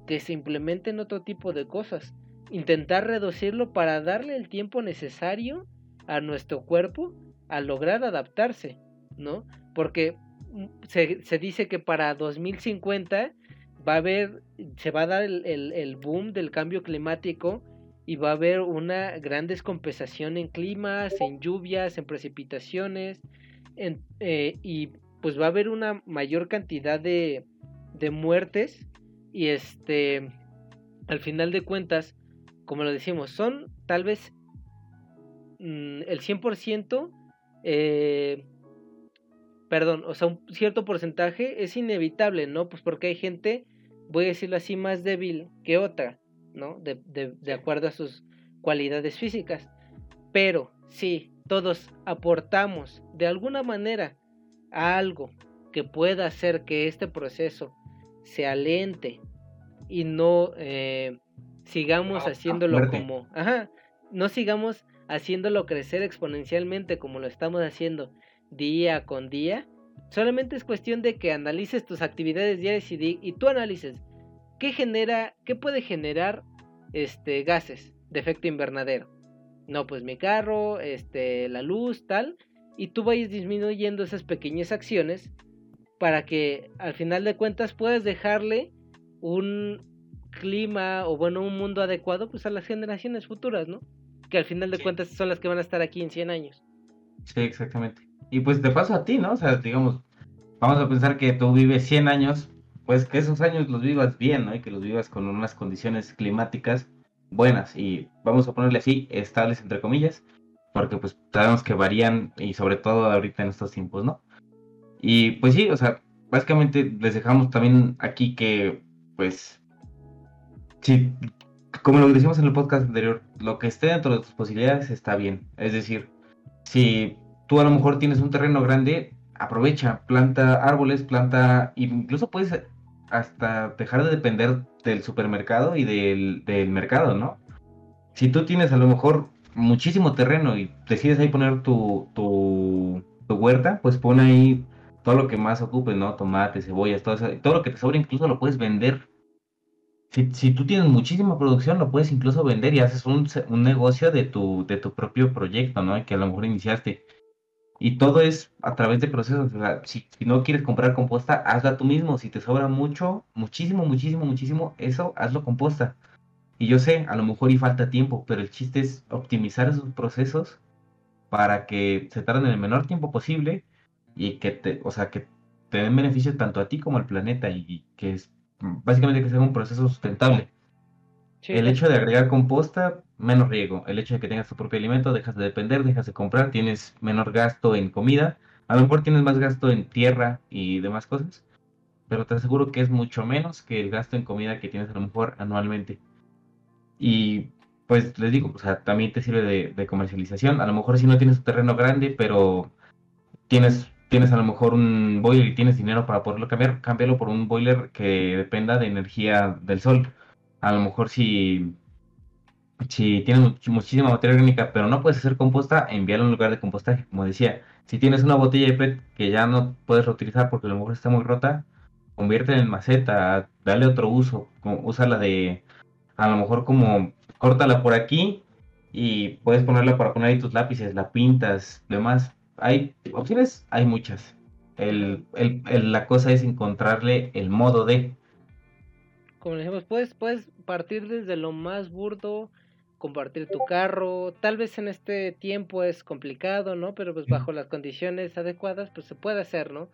que se implementen otro tipo de cosas, intentar reducirlo para darle el tiempo necesario a nuestro cuerpo a lograr adaptarse, ¿no? Porque mm, se, se dice que para 2050 va a haber, se va a dar el, el, boom del cambio climático y va a haber una gran descompensación en climas, en lluvias, en precipitaciones, en, eh, y pues va a haber una mayor cantidad de, de muertes y este, al final de cuentas, como lo decimos, son tal vez mm, el 100% eh, perdón, o sea, un cierto porcentaje es inevitable, ¿no? Pues porque hay gente, voy a decirlo así, más débil que otra, ¿no? De, de, de acuerdo a sus cualidades físicas. Pero si todos aportamos de alguna manera a algo que pueda hacer que este proceso se alente y no eh, sigamos haciéndolo como, ajá, no sigamos haciéndolo crecer exponencialmente como lo estamos haciendo día con día. Solamente es cuestión de que analices tus actividades diarias y, y tú analices qué genera, qué puede generar este gases de efecto invernadero. No, pues mi carro, este, la luz, tal, y tú vayas disminuyendo esas pequeñas acciones para que al final de cuentas puedas dejarle un clima o bueno, un mundo adecuado pues a las generaciones futuras, ¿no? que al final de cuentas son las que van a estar aquí en 100 años. Sí, exactamente. Y pues de paso a ti, ¿no? O sea, digamos, vamos a pensar que tú vives 100 años, pues que esos años los vivas bien, ¿no? Y que los vivas con unas condiciones climáticas buenas y vamos a ponerle así, estables entre comillas, porque pues sabemos que varían y sobre todo ahorita en estos tiempos, ¿no? Y pues sí, o sea, básicamente les dejamos también aquí que pues si como lo decimos en el podcast anterior, lo que esté dentro de tus posibilidades está bien. Es decir, si tú a lo mejor tienes un terreno grande, aprovecha, planta árboles, planta, incluso puedes hasta dejar de depender del supermercado y del, mercado, ¿no? Si tú tienes a lo mejor muchísimo terreno y decides ahí poner tu, tu, tu huerta, pues pon ahí todo lo que más ocupe, ¿no? Tomates, cebollas, todo eso, todo lo que te sobra incluso lo puedes vender si, tú tienes muchísima producción, lo puedes incluso vender y haces un, negocio de tu, de tu propio proyecto, ¿no? Que a lo mejor iniciaste. Y todo es a través de procesos. O sea, si, no quieres comprar composta, hazla tú mismo. Si te sobra mucho, muchísimo, muchísimo, muchísimo, eso hazlo composta. Y yo sé, a lo mejor y falta tiempo, pero el chiste es optimizar esos procesos para que se tarden en el menor tiempo posible y que te, o sea, que te den beneficio tanto a ti como al planeta y que es básicamente que sea un proceso sustentable. El hecho de agregar composta, menos riego. El hecho de que tengas tu propio alimento, dejas de depender, dejas de comprar, tienes menor gasto en comida. A lo mejor tienes más gasto en tierra y demás cosas, pero te aseguro que es mucho menos que el gasto en comida que tienes a lo mejor anualmente. Y pues les digo, o sea, también te sirve de, de comercialización. A lo mejor si no tienes un terreno grande, pero tienes tienes a lo mejor un boiler y tienes dinero para poderlo cambiar, cámbialo por un boiler que dependa de energía del sol. A lo mejor si si tienes muchísima materia orgánica, pero no puedes hacer composta, envíalo a un lugar de compostaje. Como decía, si tienes una botella de PET que ya no puedes reutilizar porque a lo mejor está muy rota, convierte en maceta, dale otro uso, úsala de, a lo mejor como, córtala por aquí y puedes ponerla para poner ahí tus lápices, la pintas, demás. Hay opciones, hay muchas. El, el, la cosa es encontrarle el modo de. Como decimos, puedes, puedes partir desde lo más burdo, compartir tu carro. Tal vez en este tiempo es complicado, ¿no? Pero pues bajo las condiciones adecuadas, pues se puede hacer, ¿no?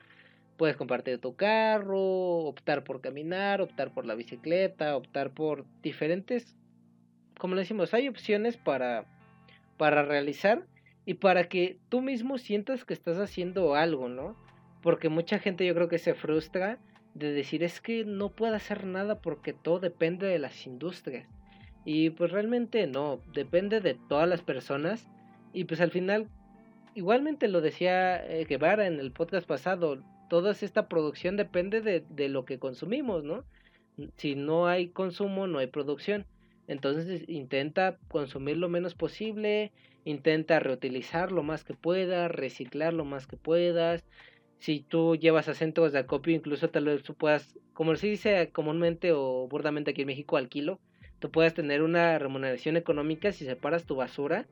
Puedes compartir tu carro, optar por caminar, optar por la bicicleta, optar por diferentes, como le decimos, hay opciones para, para realizar y para que tú mismo sientas que estás haciendo algo, ¿no? Porque mucha gente yo creo que se frustra de decir es que no puedo hacer nada porque todo depende de las industrias. Y pues realmente no, depende de todas las personas. Y pues al final, igualmente lo decía eh, Guevara en el podcast pasado, toda esta producción depende de, de lo que consumimos, ¿no? Si no hay consumo, no hay producción. Entonces intenta consumir lo menos posible, intenta reutilizar lo más que puedas, reciclar lo más que puedas. Si tú llevas a de acopio, incluso tal vez tú puedas, como se dice comúnmente o burdamente aquí en México, al kilo, tú puedas tener una remuneración económica si separas tu basura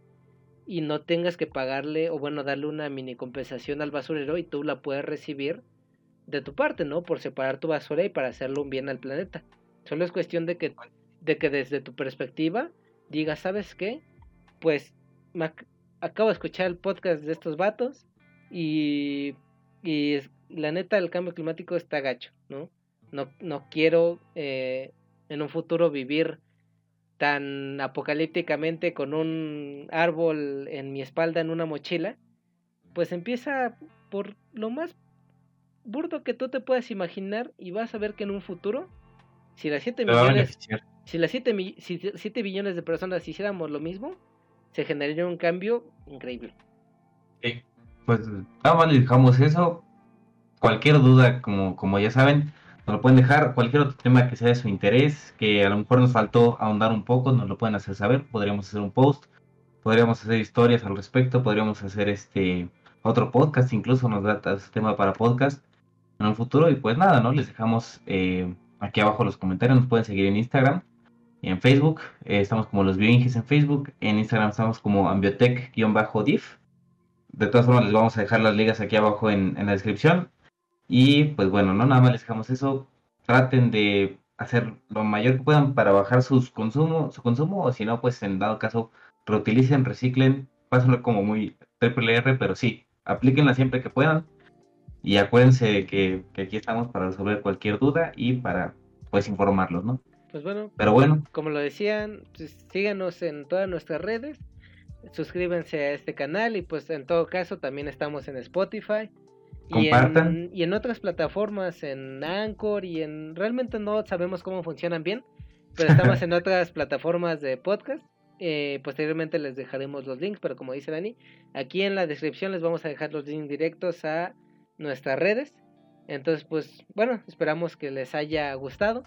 y no tengas que pagarle o bueno, darle una mini compensación al basurero y tú la puedes recibir de tu parte, ¿no? Por separar tu basura y para hacerle un bien al planeta. Solo es cuestión de que, de que desde tu perspectiva digas, ¿sabes qué? Pues acabo de escuchar el podcast de estos vatos y, y la neta el cambio climático está gacho, ¿no? No, no quiero eh, en un futuro vivir tan apocalípticamente con un árbol en mi espalda en una mochila, pues empieza por lo más burdo que tú te puedas imaginar y vas a ver que en un futuro, si las 7 millones, si las 7 si billones de personas hiciéramos lo mismo, se generaría un cambio increíble. Sí, pues nada más les dejamos eso. Cualquier duda, como, como ya saben, nos lo pueden dejar. Cualquier otro tema que sea de su interés, que a lo mejor nos faltó ahondar un poco, nos lo pueden hacer saber. Podríamos hacer un post, podríamos hacer historias al respecto, podríamos hacer este otro podcast, incluso nos da este tema para podcast en un futuro. Y pues nada, ¿no? Les dejamos eh, aquí abajo los comentarios. Nos pueden seguir en Instagram en Facebook. Eh, estamos como los Bioinges en Facebook. En Instagram estamos como ambiotech-div. De todas formas, les vamos a dejar las ligas aquí abajo en, en la descripción. Y pues bueno, no nada más les dejamos eso. Traten de hacer lo mayor que puedan para bajar sus consumo, su consumo, o si no, pues en dado caso, reutilicen, reciclen, pásenlo como muy triple R, pero sí, aplíquenla siempre que puedan. Y acuérdense de que, aquí estamos para resolver cualquier duda y para pues informarlos, ¿no? Pues bueno, pero bueno, como lo decían, pues, síganos en todas nuestras redes, suscríbanse a este canal y pues en todo caso también estamos en Spotify. Compartan. Y en, y en otras plataformas, en Anchor y en... Realmente no sabemos cómo funcionan bien, pero estamos en otras plataformas de podcast. Eh, posteriormente les dejaremos los links, pero como dice Dani, aquí en la descripción les vamos a dejar los links directos a nuestras redes. Entonces, pues bueno, esperamos que les haya gustado.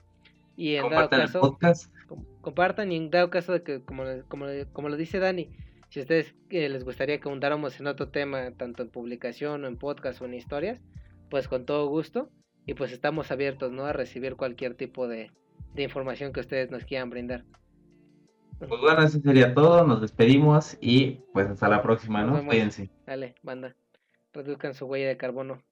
Y en dado caso, compartan y en dado caso de que, como, como, como lo dice Dani, si a ustedes eh, les gustaría que abundáramos en otro tema, tanto en publicación o en podcast o en historias, pues con todo gusto. Y pues estamos abiertos ¿no? a recibir cualquier tipo de, de información que ustedes nos quieran brindar. Pues bueno, eso sería todo. Nos despedimos y pues hasta la próxima, ¿no? Cuídense. Dale, banda reduzcan su huella de carbono.